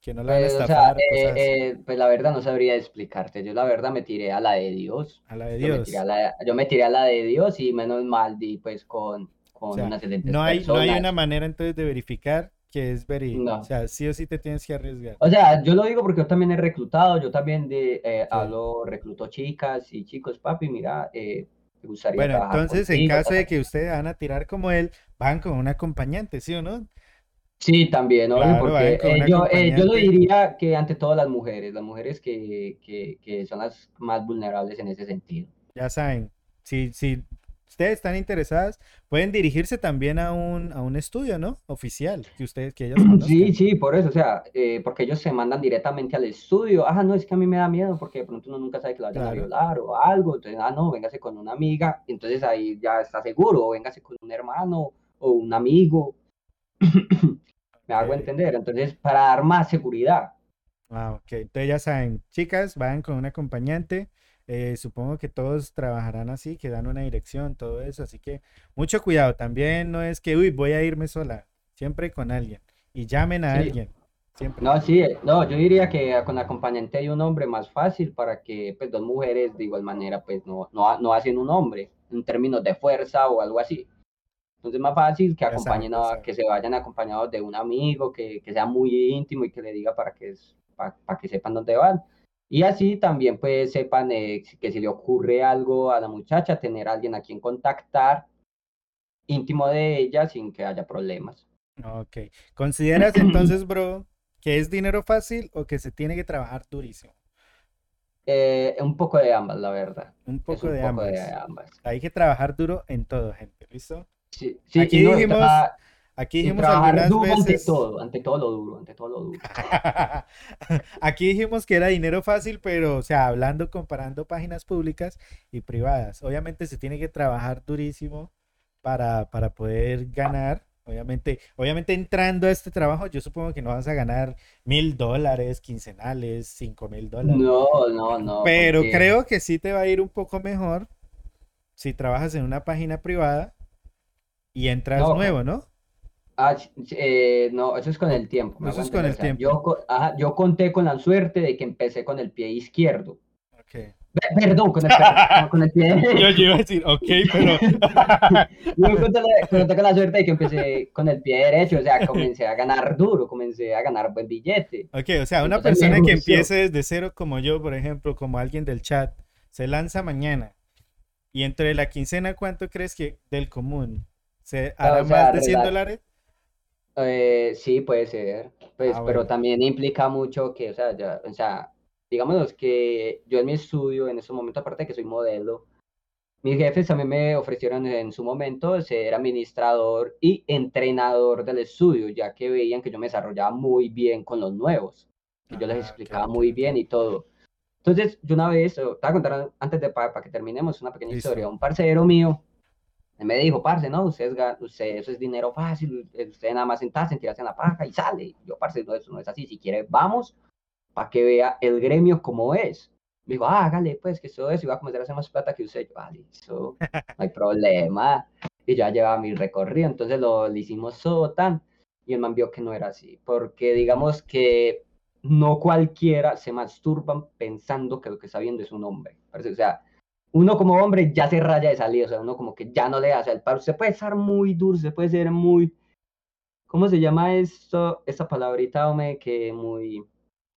Que no la van a pues, o sea, estafar, eh, eh, pues la verdad no sabría explicarte. Yo la verdad me tiré a la de Dios. A la de Yo me tiré a Dios. la, yo me tiré a la de Dios y menos mal di pues con, O con sea, unas excelentes no hay, no hay una manera entonces de verificar que es. O No. sea, sí o sí te tienes que arriesgar. O sea, yo lo digo porque yo también he reclutado, yo también de, eh, Sí. hablo, recluto chicas y chicos, papi, mira, eh, me gustaría Bueno, entonces en contigo. caso de que ustedes van a tirar como él, van con un acompañante, ¿sí o no? Sí, también, obvio, Claro, porque eh, yo, eh, yo lo diría que ante todo las mujeres, las mujeres que, que, que son las más vulnerables en ese sentido. Ya saben, si, si ustedes están interesadas, pueden dirigirse también a un, a un estudio, ¿no? Oficial, que ustedes, que ellos *clears throat* Sí, conozcan. sí, por eso, o sea, eh, porque ellos se mandan directamente al estudio. Ah, no, es que a mí me da miedo porque de pronto uno nunca sabe que lo vayan a violar o algo. Entonces, ah, no, véngase con una amiga. Entonces ahí ya está seguro. O véngase con un hermano o un amigo. *clears throat* Me hago entender. Entonces, para dar más seguridad. Ah, ok. Entonces ya saben, chicas, vayan con un acompañante. Eh, supongo que todos trabajarán así, que dan una dirección, todo eso. Así que mucho cuidado. También no es que, uy, voy a irme sola. Siempre con alguien. Y llamen a Sí, alguien. Siempre. no, sí, eh, no, yo diría que con acompañante hay un hombre más fácil para que pues dos mujeres de igual manera pues no, no, no hacen un hombre en términos de fuerza o algo así. Entonces es más fácil que acompañen ya a, saben. que se vayan acompañados de un amigo que, que sea muy íntimo y que le diga para que, es- pa- para que sepan dónde van. Y así también pues sepan eh, que si le ocurre algo a la muchacha, tener a alguien a quien contactar íntimo de ella sin que haya problemas. Ok. ¿Consideras entonces, bro, que es dinero fácil o que se tiene que trabajar durísimo? Eh, un poco de ambas, la verdad. Un poco un de poco de ambas. ambas. Hay que trabajar duro en todo, gente. ¿Listo? Sí, sí, Aquí y no, y, dijimos, aquí dijimos algunas duro ante veces. todo, ante todo lo duro, ante todo lo duro. *laughs* Aquí dijimos que era dinero fácil, pero, o sea, hablando, comparando páginas públicas y privadas. Obviamente se tiene que trabajar durísimo para, para poder ganar. Obviamente, obviamente entrando a este trabajo, yo supongo que no vas a ganar mil dólares quincenales, cinco mil dólares. No, no, no, Pero porque creo que sí te va a ir un poco mejor si trabajas en una página privada y entras no, nuevo, ¿no? Ah, eh, no, eso es con el tiempo, me Eso es con el O sea, tiempo. yo, ajá, yo conté con la suerte de que empecé con el pie izquierdo. Perdón, con el, per- con el pie *laughs* Yo, derecho. yo iba a decir, ok, pero... *laughs* Yo conté, conté con la suerte de que empecé con el pie derecho, o sea, comencé a ganar duro, comencé a ganar buen billete. Ok, o sea, una Entonces persona que empiece desde cero como yo, por ejemplo, como alguien del chat, se lanza mañana y entre la quincena, ¿cuánto crees que del común se hará O sea, más de 100 rela- dólares? Eh, sí, puede ser, pues, Ah, pero bueno. también implica mucho que, o sea, ya, o sea, digamos que yo en mi estudio, en ese momento, aparte de que soy modelo, Mis jefes también me ofrecieron en su momento ser administrador y entrenador del estudio, ya que veían que yo me desarrollaba muy bien con los nuevos, que yo les Ah, explicaba muy bien y todo. Entonces, yo una vez, te voy a contar antes de para que terminemos una pequeña Listo. historia. Un parcero mío me dijo, parce, no, usted, usted eso es dinero fácil, usted nada más sentarse, tirarse en la paja y sale. Yo, parce, no, eso no es así. Si quiere, vamos para que vea el gremio como es. Me dijo, ah, hágale, pues, que eso es, y va a comenzar a hacer más plata que usted. Yo, vale, eso, no hay problema. Y ya llevaba mi recorrido, entonces lo, hicimos todo tan, y el man vio que no era así, porque digamos que no cualquiera se masturban pensando que lo que está viendo es un hombre. Parce, O sea, uno como hombre ya se raya de salida, o sea, uno como que ya no le hace el paro. Usted puede estar muy dulce, puede ser muy, ¿cómo se llama esto? Esta palabrita, hombre, que muy, muy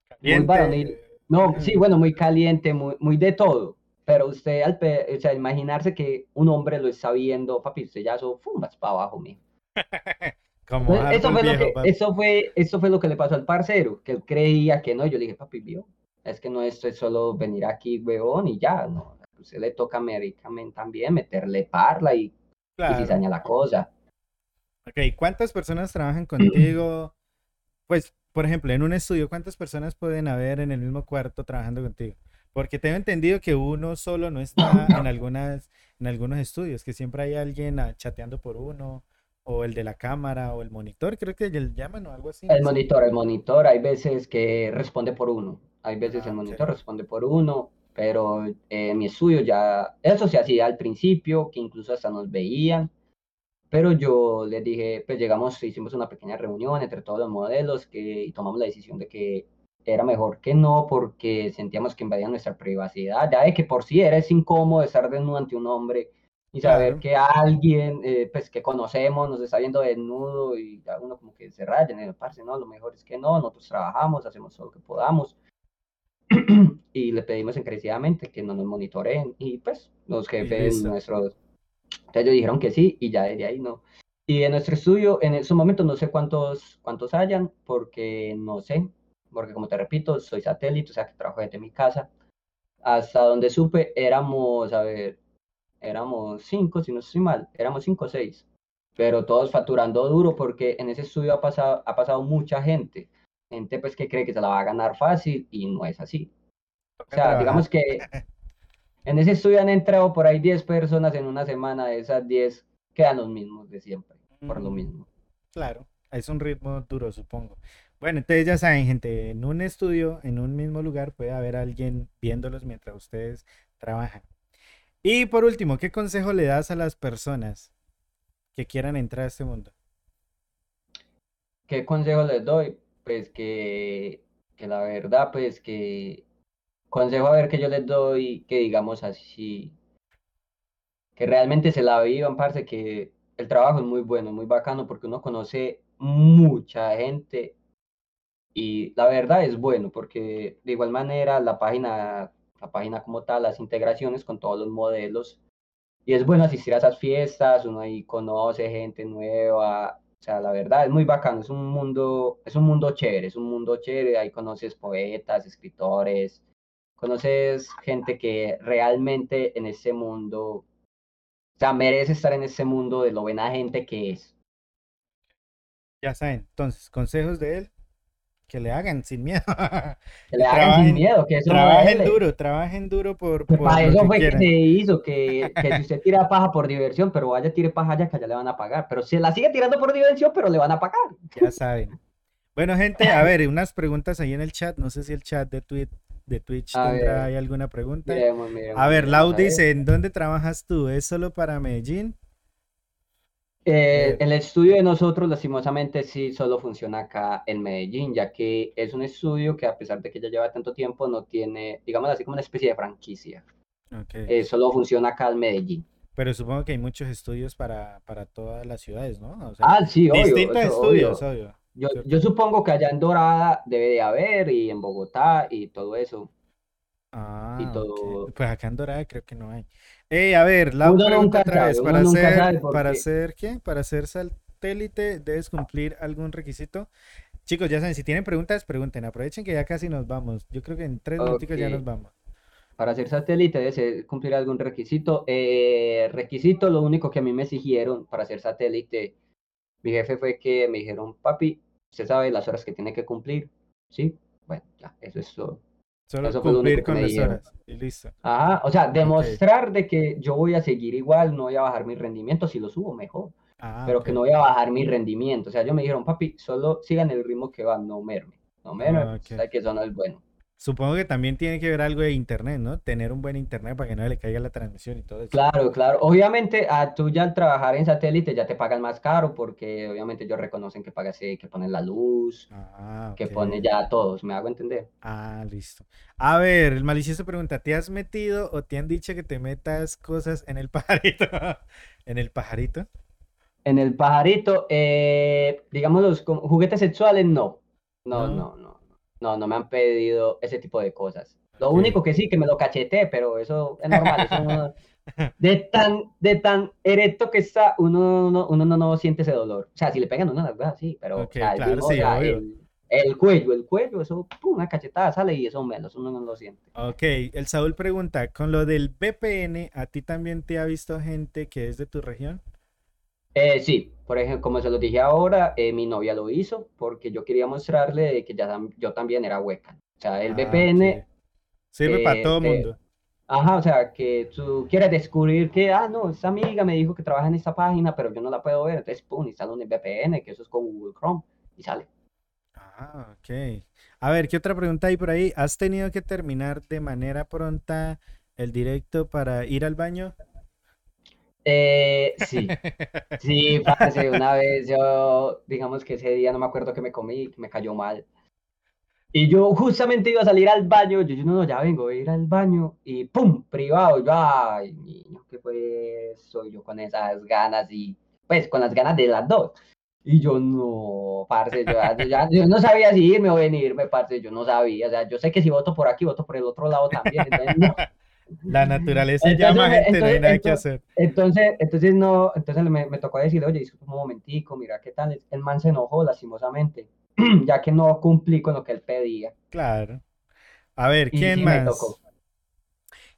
Caliente. varonil. No, sí, bueno, muy caliente, muy, muy de todo. Pero usted, al o sea, imaginarse que un hombre lo está viendo, papi, usted ya eso, fumas para abajo, mijo. *laughs* Como eso, harto fue lo que, eso, fue, eso fue lo que le pasó al parcero, que él creía que no. Yo le dije, papi, vio, es que no esto es solo venir aquí, huevón, y ya, no. Usted le toca médicamente también meterle parla y, y Claro. cizaña la cosa. Ok, ¿cuántas personas trabajan *clears throat* contigo? Pues, por ejemplo, en un estudio, ¿cuántas personas pueden haber en el mismo cuarto trabajando contigo? Porque tengo entendido que uno solo no está *clears throat* en algunas, en algunos estudios, que siempre hay alguien ah, chateando por uno, o el de la cámara, o el monitor, creo que le llaman o algo así. El monitor, el monitor, hay veces que responde por uno, hay veces Ah, el monitor responde por uno, pero eh, mi estudio ya, eso se hacía al principio, que incluso hasta nos veían, pero yo les dije, pues llegamos, hicimos una pequeña reunión entre todos los modelos que, y tomamos la decisión de que era mejor que no, porque sentíamos que invadían nuestra privacidad, ya de que por sí era es incómodo estar desnudo ante un hombre y saber Claro. que alguien, eh, pues que conocemos, nos está viendo desnudo y ya uno como que se raya, en el parce, no, lo mejor es que no, nosotros trabajamos, hacemos todo lo que podamos *clears throat* y le pedimos encarecidamente que no nos monitoreen y pues los jefes nuestros, entonces ellos dijeron que sí y ya desde ahí no. Y en nuestro estudio, en esos momentos no sé cuántos, cuántos hayan, porque no sé, porque como te repito, soy satélite, o sea que trabajo desde mi casa. Hasta donde supe, éramos, a ver, éramos cinco, si no estoy mal, éramos cinco o seis, pero todos facturando duro porque en ese estudio ha pasado, ha pasado mucha gente, gente pues que cree que se la va a ganar fácil y no es así. O sea, digamos que *laughs* en ese estudio han entrado por ahí 10 personas en una semana, de esas 10 quedan los mismos de siempre, por lo Mm, mismo. Claro, es un ritmo duro, supongo. Bueno, entonces ya saben, gente, en un estudio, en un mismo lugar, puede haber alguien viéndolos mientras ustedes trabajan. Y por último, ¿qué consejo le das a las personas que quieran entrar a este mundo? ¿Qué consejo les doy? Pues que, que la verdad, pues que consejo a ver que yo les doy, que digamos así, que realmente se la vivan, parce, que el trabajo es muy bueno, muy bacano, porque uno conoce mucha gente y la verdad es bueno, porque de igual manera la página, la página como tal, las integraciones con todos los modelos, y es bueno asistir a esas fiestas, uno ahí conoce gente nueva, o sea, la verdad es muy bacano, es un mundo, es un mundo chévere, es un mundo chévere, ahí conoces poetas, escritores, conoces gente que realmente en ese mundo, o sea, merece estar en ese mundo de lo buena gente que es. Ya saben, entonces, consejos de él, que le hagan sin miedo. Que le hagan sin miedo, que eso no trabajen duro, trabajen duro por, por para eso que fue que se hizo, que, que si usted tira paja por diversión, pero vaya tire paja allá que allá le van a pagar. Pero se la sigue tirando por diversión, pero le van a pagar. Ya saben. Bueno, gente, a ver, unas preguntas ahí en el chat. No sé si el chat de Twitch, de Twitch A tendrá ahí alguna pregunta. Miremos, miremos, A ver, Lau dice, ¿en dónde trabajas tú? ¿Es solo para Medellín? Eh, Eh, el estudio de nosotros, lastimosamente, sí solo funciona acá en Medellín, ya que es un estudio que a pesar de que ya lleva tanto tiempo, no tiene, digamos así, como una especie de franquicia. Eh, solo funciona acá en Medellín. Pero supongo que hay muchos estudios para, para todas las ciudades, ¿no? O sea, Ah, sí, obvio, distintos eso, estudios, obvio. obvio. Yo, yo supongo que allá en Dorada debe de haber, y en Bogotá, y todo eso, Ah, todo. Pues acá en Dorada creo que no hay. Ey, a ver, Lau Uno pregunta otra vez, para ser, para ser, ¿qué? Para ser satélite debes cumplir algún requisito. Chicos, ya saben, si tienen preguntas, pregunten. Aprovechen que ya casi nos vamos. Yo creo que en tres Ok. minuticos ya nos vamos. Para ser satélite debe ser- cumplir algún requisito. Eh, requisito, lo único que a mí me exigieron para ser satélite, mi jefe fue que me dijeron, papi, usted sabe las horas que tiene que cumplir, ¿sí? Bueno, ya, eso es todo. Solo Eso fue lo cumplir único que con me las horas y listo. Ajá, o sea, demostrar de que yo voy a seguir igual, no voy a bajar mi rendimiento, si lo subo mejor, Ah, pero que no voy a bajar mi rendimiento. O sea, ellos me dijeron, papi, solo sigan el ritmo que van, no merme, no merme, Ah, ok. sabe que eso no es bueno. Supongo que también tiene que ver algo de internet, ¿no? Tener un buen internet para que no le caiga la transmisión y todo eso. Claro, claro. Obviamente, a tú ya al trabajar en satélite ya te pagan más caro porque obviamente ellos reconocen que pagas, eh, que ponen la luz, Ah, que ok. pone ya todos, ¿me hago entender? Ah, listo. A ver, el malicioso pregunta, ¿te has metido o te han dicho que te metas cosas en el *laughs* pajarito? ¿En el pajarito? En el pajarito, eh, digamos los juguetes sexuales, no. No, ¿No? no, no. No, no me han pedido ese tipo de cosas. Lo único que sí, que me lo cacheté, pero eso es normal, eso *laughs* De tan, de tan erecto que está, uno, no- uno, no, no siente ese dolor. O sea, si le pegan a uno en las veas, sí, pero Ok, o sea, o sí, el cuello, el cuello, eso, pum, una cachetada sale y eso menos, uno no lo siente. Ok, el Saúl pregunta, con lo del VPN, ¿a ti también te ha visto gente que es de tu región? Eh, sí, por ejemplo, como se lo dije ahora, eh, mi novia lo hizo porque yo quería mostrarle de que ya, yo también era hueca. O sea, el Ah, VPN. Sirve para eh, todo eh, mundo. ajá, o sea, que tú quieres descubrir que, ah, no, esta amiga me dijo que trabaja en esta página, pero yo no la puedo ver, entonces, pum, instala un VPN, que eso es con Google Chrome, y sale. Ah, ok. A ver, ¿qué otra pregunta hay por ahí? ¿Has tenido que terminar de manera pronta el directo para ir al baño? Eh, sí, *laughs* sí, parce, una vez yo, digamos que ese día no me acuerdo que me comí, que me cayó mal. Y yo justamente iba a salir al baño, yo, yo no, no, ya vengo, voy a ir al baño, y ¡pum! privado, yo, ay, niño, ¿qué fue eso? Y yo con esas ganas, y pues con las ganas de las dos. Y yo, no, parce, yo no sabía si irme o venirme, parce, yo no sabía, o sea, yo sé que si voto por aquí, voto por el otro lado también, entonces no. *laughs* La naturaleza Entonces, llama gente, no hay entonces- nada que hacer. Entonces, entonces no, entonces me, me tocó decir, oye, disculpa un momentico, mira qué tal. El man se enojó lastimosamente, *clears throat* ya que no cumplí con lo que él pedía. Claro. A ver, ¿quién sí más? tocó.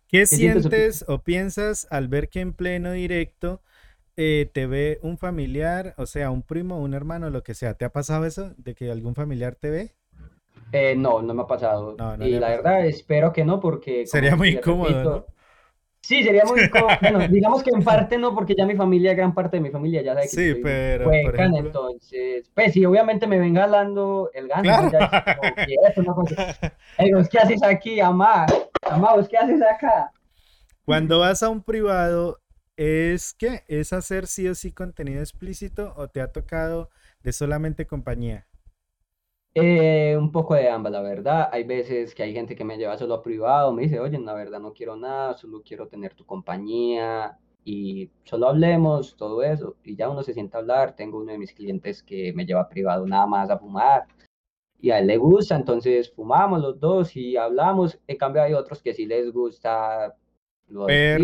¿Qué sientes o qué- sientes o piensas al ver que en pleno directo eh, te ve un familiar, o sea, un primo, un hermano, lo que sea? ¿Te ha pasado eso? ¿De que algún familiar te ve? Eh, no, no me ha pasado. No, no y la pasado. verdad, espero que no, porque. Sería muy incómodo, repito, ¿no? Sí, sería muy *laughs* incómodo. Bueno, digamos que en parte no, porque ya mi familia, gran parte de mi familia ya sabe que Sí, soy pero, huecan, ejemplo- entonces, pues si obviamente me ven jalando el gano, Claro. ya es como que eso no cosa. Ey, ¿vos qué haces aquí, amá? Amá, ¿vos qué haces acá? Cuando vas a un privado, ¿es que ¿Es hacer sí o sí contenido explícito o te ha tocado de solamente compañía? Eh, un poco de ambas, la verdad. Hay veces que hay gente que me lleva solo a privado, me dice, oye, la verdad no quiero nada, solo quiero tener tu compañía y solo hablemos, todo eso. Y ya uno se sienta a hablar. Tengo uno de mis clientes que me lleva a privado nada más a fumar y a él le gusta, entonces fumamos los dos y hablamos. En cambio hay otros que sí les gusta lo Ver,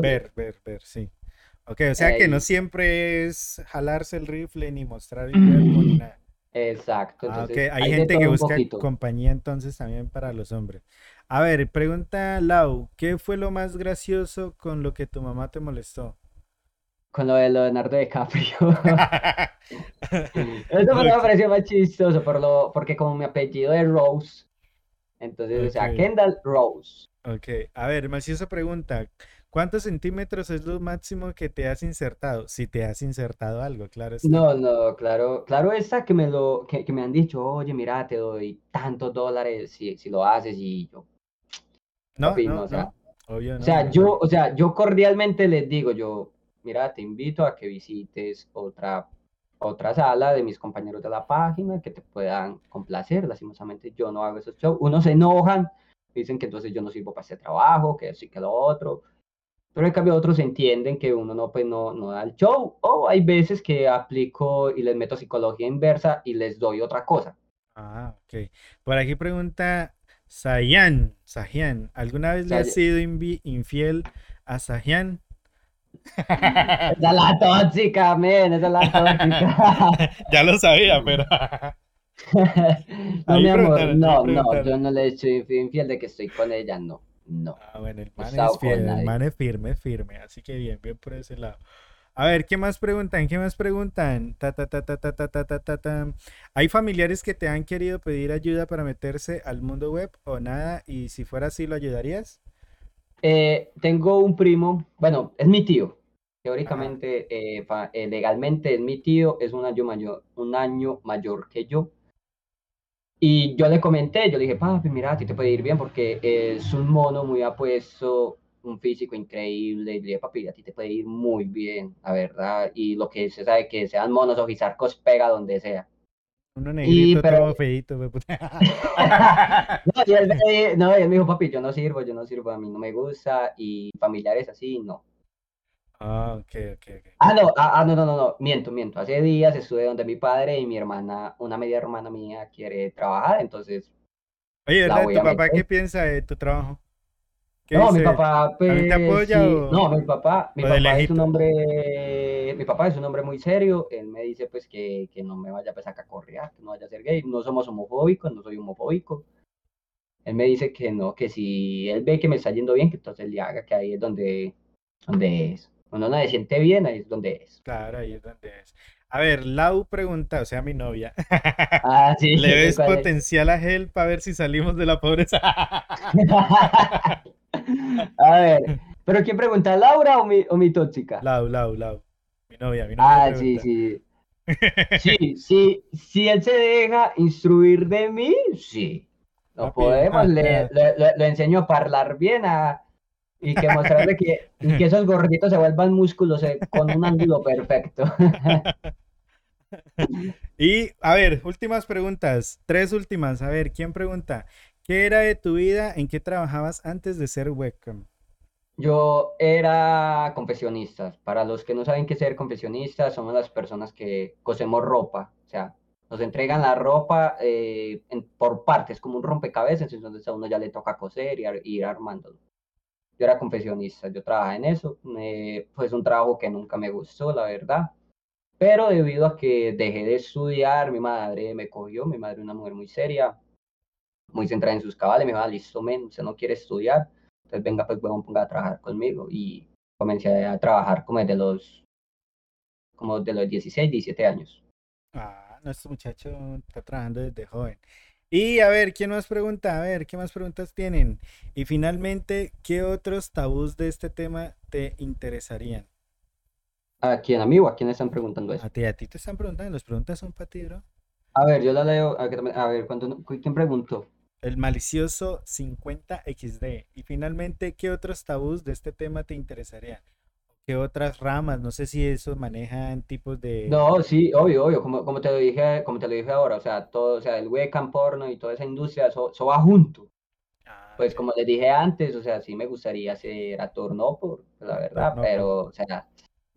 ver, ver, ver, sí. Ok, o sea que no siempre es jalarse el rifle ni mostrar el cuerpo ni *clears throat* nada. Exacto. Ah, Entonces Hay gente que busca compañía entonces también para los hombres. A ver, pregunta Lau, ¿qué fue lo más gracioso con lo que tu mamá te molestó? Con lo de Leonardo DiCaprio. *laughs* Eso me pareció más chistoso por lo, porque como mi apellido es Rose, entonces, o sea. Kendall Rose. Ok, a ver, Maciosa pregunta, ¿cuántos centímetros es lo máximo que te has insertado? Si te has insertado algo, claro está. No, no, claro, claro está que me lo, que, que me han dicho, oye, mira, te doy tantos dólares si, si lo haces y yo, No, no, no, o sea, no, obvio o no, sea, no, yo, o sea, yo cordialmente les digo, yo, mira, te invito a que visites otra, otra sala de mis compañeros de la página que te puedan complacer. Lastimosamente yo no hago esos shows. Unos se enojan, dicen que entonces yo no sirvo para este trabajo, que y que lo otro. Pero en cambio otros entienden que uno no, pues, no, no da el show. O hay veces que aplico y les meto psicología inversa y les doy otra cosa. Ah, ok. Por aquí pregunta Sayan, Sajian, ¿alguna vez le has Sayan. sido infiel a Sajian? Esa *laughs* es la tóxica, men, esa es la tóxica. *laughs* Ya lo sabía, pero... *laughs* No, Ahí mi amor, no, no, yo no le soy infiel de que estoy con ella, no, no. Ah, bueno, el man es con el man es firme, firme, así que bien, bien por ese lado. A ver, ¿qué más preguntan? ¿Qué más preguntan? Ta, ta, ta, ta, ta, ta, ta, ta, ta, ta. ¿Hay familiares que te han querido pedir ayuda para meterse al mundo web o nada? Y si fuera así, ¿lo ayudarías? Eh, tengo un primo, bueno, es mi tío. Teóricamente, eh, fa- eh, legalmente es mi tío, es un año mayor, un año mayor que yo. Y yo le comenté, yo le dije, papi, mira, a ti te puede ir bien porque es un mono muy apuesto, un físico increíble. Y le dije, papi, a ti te puede ir muy bien, la verdad. Y lo que se sabe que sean monos o guisarcos pega donde sea. Uno negrito, pero- todo feíto. fue puta. *laughs* No, y él, me- no, y él me dijo, papi, yo no sirvo, yo no sirvo, a mí no me gusta. Y familiares así, no. Ah, ok, ok, ok. Ah, no, ah, ah, no, no, no, no, miento, miento. Hace días estuve donde mi padre y mi hermana, una media hermana mía quiere trabajar, entonces, Oye, La ¿Tu a papá qué piensa de tu trabajo? No, mi papá, pues, te apoya No, mi papá, mi papá es un hombre, mi papá es un hombre muy serio, él me dice pues que, que no me vaya pues a cacorrear, que no vaya a ser gay, no somos homofóbicos, no soy homofóbico. Él me dice que no, que si él ve que me está yendo bien, que entonces le haga, que ahí es donde, donde es. Cuando uno se siente bien, ahí es donde es. Claro, ahí es donde es. A ver, Lau pregunta, o sea, mi novia. Ah, sí. *laughs* ¿Le ves potencial a Gel para ver si salimos de la pobreza? *laughs* a ver, ¿pero quién pregunta, Laura o mi, o mi tóxica? Lau, Lau, Lau. Mi novia, mi novia. Ah, sí, sí. *laughs* Sí, sí, si él se deja instruir de mí, sí. Lo podemos, le, le, enseño a hablar bien a, y que mostrarle que, que esos gorditos se vuelvan músculos eh, con un ángulo perfecto. *laughs* y a ver, últimas preguntas, tres últimas. A ver, ¿quién pregunta? ¿Qué era de tu vida? ¿En qué trabajabas antes de ser webcam? Yo era confesionista. Para los que no saben qué ser confesionista, somos las personas que cosemos ropa. O sea, nos entregan la ropa eh, por partes, como un rompecabezas, entonces a uno ya le toca coser y ir armándolo yo era confesionista, yo trabajaba en eso, fue pues un trabajo que nunca me gustó, la verdad, pero debido a que dejé de estudiar, mi madre me cogió, mi madre una mujer muy seria, muy centrada en sus cabales, me dijo, ah, listo, men, usted no quiere estudiar, entonces venga, pues, bueno, ponga a trabajar conmigo, y comencé a trabajar como desde los, como de los 16, 17 años. Ah, nuestro muchacho está trabajando desde joven. Y a ver, ¿quién más pregunta? A ver, ¿qué más preguntas tienen? Y finalmente, ¿qué otros tabús de este tema te interesarían? ¿A quién, amigo? ¿A quién están preguntando eso? A ti, a ti te están preguntando. Las preguntas son para ti, bro. A ver, yo la leo. A ver, ¿quién preguntó? El malicioso 50XD. Y finalmente, ¿qué otros tabús de este tema te interesarían? Otras ramas? No sé si eso manejan tipos de... No, sí, obvio, obvio, como, como, te lo dije, como te lo dije ahora, o sea, todo, o sea, el webcam porno y toda esa industria, eso, va junto. Ah, pues como les dije antes, o sea, sí me gustaría ser actor, no por la verdad, pero, o sea,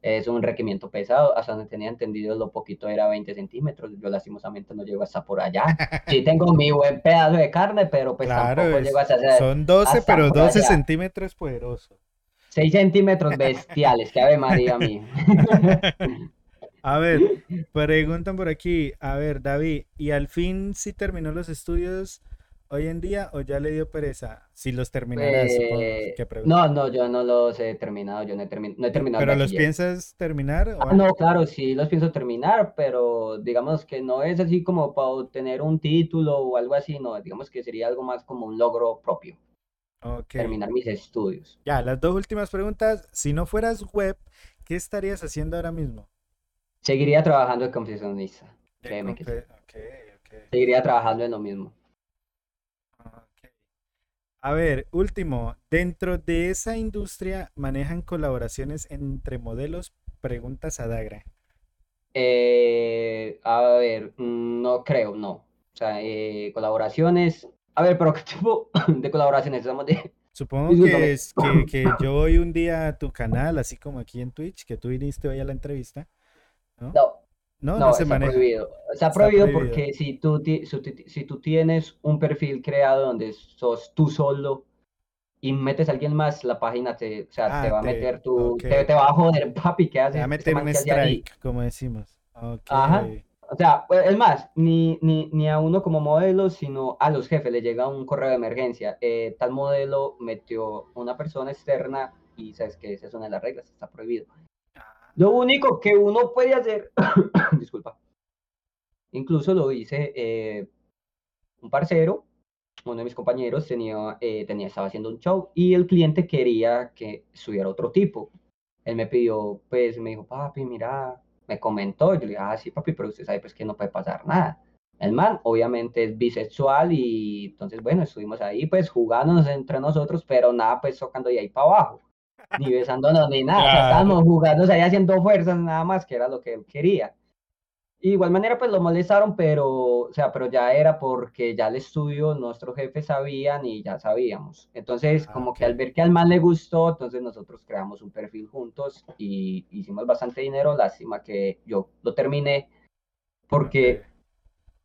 es un requerimiento pesado, hasta donde tenía entendido lo poquito era 20 centímetros, yo lastimosamente no llego hasta por allá. *laughs* Sí tengo mi buen pedazo de carne, pero pues tampoco llego hasta... Son 12, pero 12 centímetros poderoso. 6 centímetros bestiales, que ave María mía. *laughs* A ver, preguntan por aquí, a ver, David, ¿y al fin si terminó los estudios hoy en día o ya le dio pereza? Si los terminarás, eh, No, no, yo no los he terminado, yo no he, no he terminado. ¿Pero los piensas terminar? Ah, no, claro, sí, los pienso terminar, pero digamos que no es así como para obtener un título o algo así, no, digamos que sería algo más como un logro propio terminar mis estudios. Ya, las dos últimas preguntas. Si no fueras web, ¿qué estarías haciendo ahora mismo? Seguiría trabajando de confesionista. Créeme que Seguiría trabajando en lo mismo. A ver, último, dentro de esa industria manejan colaboraciones entre modelos, preguntas a Dagra. Eh, a ver, mm, no creo, no. O sea, eh, colaboraciones, a ver, pero ¿qué tipo *laughs* de colaboraciones estamos de... Supongo que, es, que, yo voy un día a tu canal, así como aquí en Twitch, que tú viniste hoy a la entrevista. No, no, no, se está prohibido. Está, prohibido, porque si tú, si tú tienes un perfil creado donde sos tú solo y metes a alguien más, la página te, o sea, te ah, va a meter tu, te, va a joder, *laughs* papi, ¿qué haces? Te va a meter un strike, como decimos. Ajá. O sea, pues, es más, ni, ni, ni, a uno como modelo, sino a los jefes le llega un correo de emergencia. Eh, tal modelo metió una persona externa y sabes que esa es una de las reglas, está prohibido. Lo único que uno puede hacer, *coughs* disculpa, incluso lo hice eh, un parcero, uno de mis compañeros tenía, eh, tenía, estaba haciendo un show y el cliente quería que subiera otro tipo. Él me pidió, pues me dijo, papi, mira, me comentó, yo le dije, ah, sí, papi, pero usted sabe pues que no puede pasar nada. El man obviamente es bisexual y entonces, bueno, estuvimos ahí pues jugándonos entre nosotros, pero nada pues tocando de ahí para abajo, ni besándonos ni nada, estábamos jugando ahí haciendo fuerzas nada más, que era lo que él quería igual manera, pues lo molestaron, pero, o sea, pero ya era porque ya el estudio, nuestros jefes sabían y ya sabíamos. Entonces, ah, como que al ver que al man le gustó, entonces nosotros creamos un perfil juntos y hicimos bastante dinero. Lástima que yo lo terminé porque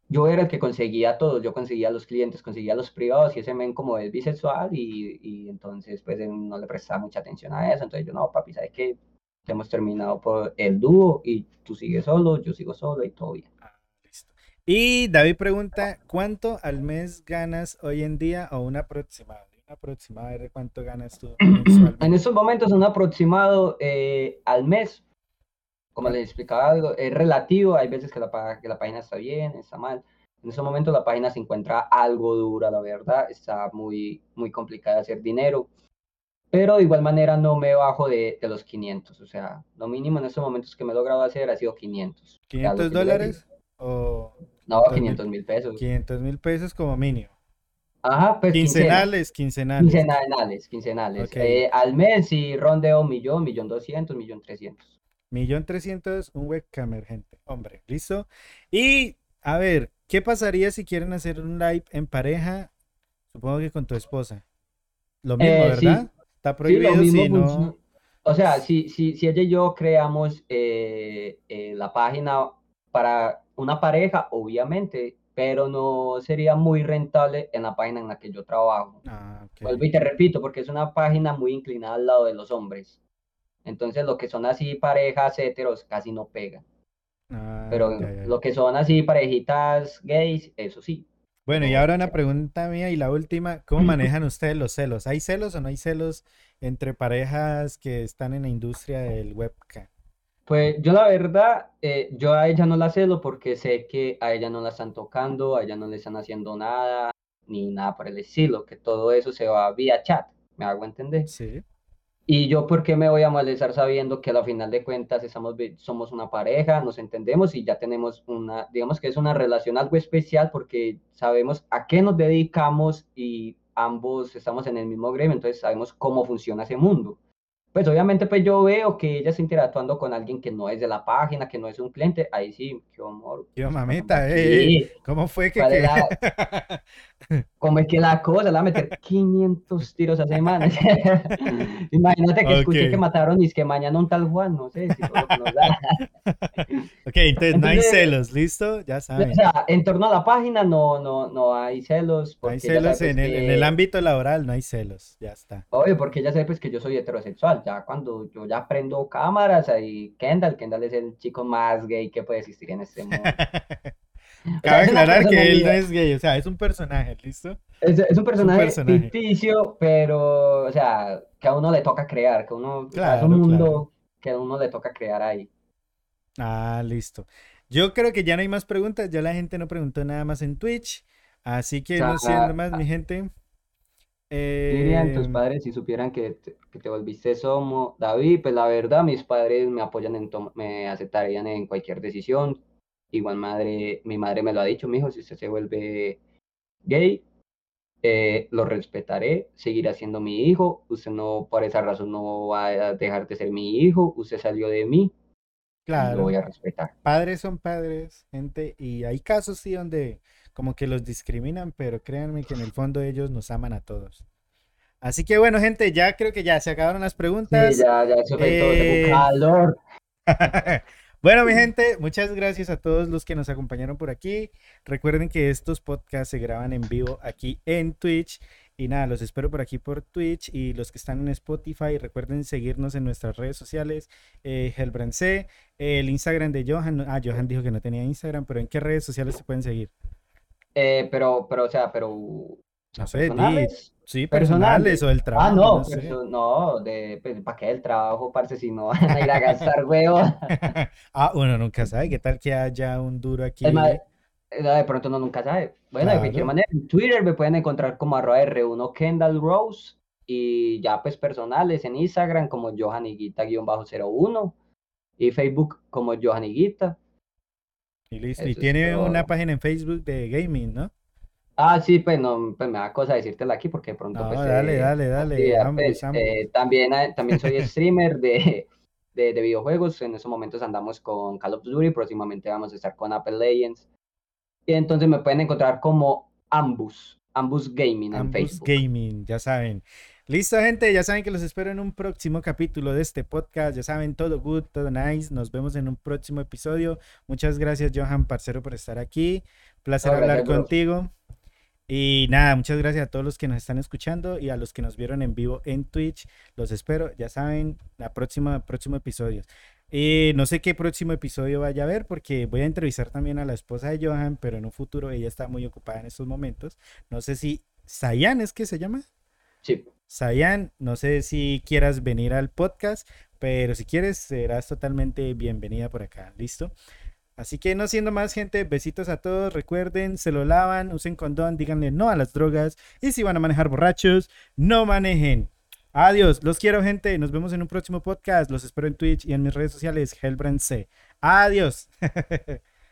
yo era el que conseguía todo, yo conseguía los clientes, conseguía los privados y ese men como es bisexual y, y entonces pues él no le prestaba mucha atención a eso, entonces yo no, papi, ¿sabes qué? Hemos terminado por el dúo y tú sigues solo, yo sigo solo y todo bien. Ah, listo. Y David pregunta, ¿cuánto al mes ganas hoy en día o un aproximado? Un aproximado de cuánto ganas tú. En estos momentos un aproximado eh, al mes, como les explicaba algo, es relativo, hay veces que la, que la página está bien, está mal. En estos momentos la página se encuentra algo dura, la verdad, está muy, muy complicada hacer dinero. Pero de igual manera no me bajo de, de los 500, o sea, lo mínimo en estos momentos que me he logrado hacer ha sido 500. Ya lo ¿500 que yo dólares? ¿O No, 500 mil? 500 mil pesos. 500 mil pesos como mínimo? Ajá, pues quincena. Quincenales, quincenales. Quincenales, quincenales. Eh, al mes sí rondeo un millón, millón doscientos, millón trescientos. Millón trescientos, un webcamer, gente. Hombre, ¿listo? Y, a ver, ¿qué pasaría si quieren hacer un live en pareja? Supongo que con tu esposa. Lo mismo, Eh. ¿verdad? Sí, lo prohibido mismo si no... O sea, si, si, si ella y yo creamos eh, eh, la página para una pareja, obviamente, pero no sería muy rentable en la página en la que yo trabajo. Ah. Vuelvo y te repito, porque es una página muy inclinada al lado de los hombres. Entonces, lo que son así parejas heteros casi no pegan. Ah, Pero lo que son así parejitas gays, eso sí. Bueno, y ahora una pregunta mía y la última, ¿cómo manejan ustedes los celos? ¿Hay celos o no hay celos entre parejas que están en la industria del webcam? Pues yo la verdad, eh, yo a ella no la celo porque sé que a ella no la están tocando, a ella no le están haciendo nada, ni nada por el estilo, que todo eso se va vía chat, ¿me hago entender? Sí. Y yo, ¿por qué me voy a molestar sabiendo que a la final de cuentas estamos, somos una pareja, nos entendemos y ya tenemos una, digamos que es una relación algo especial porque sabemos a qué nos dedicamos y ambos estamos en el mismo gremio, entonces sabemos cómo funciona ese mundo. Pues obviamente pues yo veo que ella está interactuando con alguien que no es de la página, que no es un cliente, ahí sí, qué amor. Yo, ¿qué está mamita, eh, eh, aquí? ¿cómo fue que, ¿Cuál es que- la- *laughs* ¿Cómo es que la cosa? Le va a meter 500 tiros a semana. *laughs* *laughs* Imagínate que escuché Ok. que mataron y es que mañana un tal Juan, no sé si todo lo que nos da. *laughs* Ok, entonces no hay celos, ¿listo? Ya saben. O sea, en torno a la página no, no, no hay celos. No hay celos sabe, en pues, el, en que- el ámbito laboral, no hay celos, ya está. Obvio, porque ya sé pues que yo soy heterosexual. Ya cuando yo ya prendo cámaras, ahí Kendall, Kendall es el chico más gay que puede existir en este mundo. *laughs* Cabe es aclarar que él no es gay, o sea, es un personaje, ¿listo? Es, es un personaje, personaje. ficticio, pero, o sea, que a uno le toca crear, que uno, o sea, es un Claro, mundo claro. que a uno le toca crear ahí. Ah, listo. Yo creo que ya no hay más preguntas, ya la gente no preguntó nada más en Twitch, así que no siendo más, mi gente. ¿Qué dirían tus eh, padres si supieran que te, que te volviste somo? David, pues la verdad, mis padres me apoyan en me aceptarían en cualquier decisión. Igual madre, mi madre me lo ha dicho, mijo, si usted se vuelve gay, eh, lo respetaré, seguirá siendo mi hijo, usted no, por esa razón no va a dejar de ser mi hijo, usted salió de mí, y lo claro. voy a respetar. Padres son padres, gente, y hay casos sí donde como que los discriminan, pero créanme que en el fondo ellos nos aman a todos. Así que bueno, gente, ya creo que ya se acabaron las Sí, preguntas. ya, ya, eso fue todo, Eh, tengo calor. *laughs* Bueno, mi gente, muchas gracias a todos los que nos acompañaron por aquí. Recuerden que estos podcasts se graban en vivo aquí en Twitch. Y nada, los espero por aquí por Twitch y los que están en Spotify, recuerden seguirnos en nuestras redes sociales, eh, Helbrance, el Instagram de Johan. Ah, Johan dijo que no tenía Instagram, pero ¿en qué redes sociales se pueden seguir? Eh, pero, pero, o sea, pero, No sé, personales. Sí, Personales. personales o del Ah, trabajo, no, no sé. perso- no, de, pues, ¿para qué el trabajo, parce, si no *laughs* van a ir a gastar huevo? *laughs* Ah, uno nunca sabe, ¿qué tal que haya un duro aquí? Eh, de pronto uno nunca sabe. Bueno, de cualquier manera, en Twitter me pueden encontrar como arroba R1 Kendall Rose y ya pues personales en Instagram como Johaniguita-01 y Facebook como Johaniguita. Y listo. Y tiene una página en Facebook de gaming, ¿no? Ah, sí, pues no, pues me da cosa decírtela aquí porque de pronto No, pues dale, eh, dale, dale, ambos, pues, eh, también, eh, también soy streamer de, de, de videojuegos. En estos momentos andamos con Call of Duty, próximamente vamos a estar con Apple Legends. Y entonces me pueden encontrar como Ambus, Ambus Gaming en Ambus Facebook. Gaming, ya saben. Listo, gente, ya saben que los espero en un próximo capítulo de este podcast. Ya saben, todo good, todo nice. Nos vemos en un próximo episodio. Muchas gracias, Johan, parcero, por estar aquí. Placer hablar contigo. Y nada, muchas gracias a todos los que nos están escuchando y a los que nos vieron en vivo en Twitch. Los espero, ya saben, la próxima, próximo episodio. Y no sé qué próximo episodio vaya a haber porque voy a entrevistar también a la esposa de Johan, pero en un futuro ella está muy ocupada en estos momentos. No sé si Sayan es que se llama. Sí. Sayan, no sé si quieras venir al podcast, pero si quieres serás totalmente bienvenida por acá, ¿listo? Así que no siendo más gente, besitos a todos, recuerden, se lo lavan, usen condón, díganle no a las drogas y si van a manejar borrachos, no manejen. Adiós, los quiero gente, nos vemos en un próximo podcast, los espero en Twitch y en mis redes sociales, Hellbrand C. Adiós. *laughs*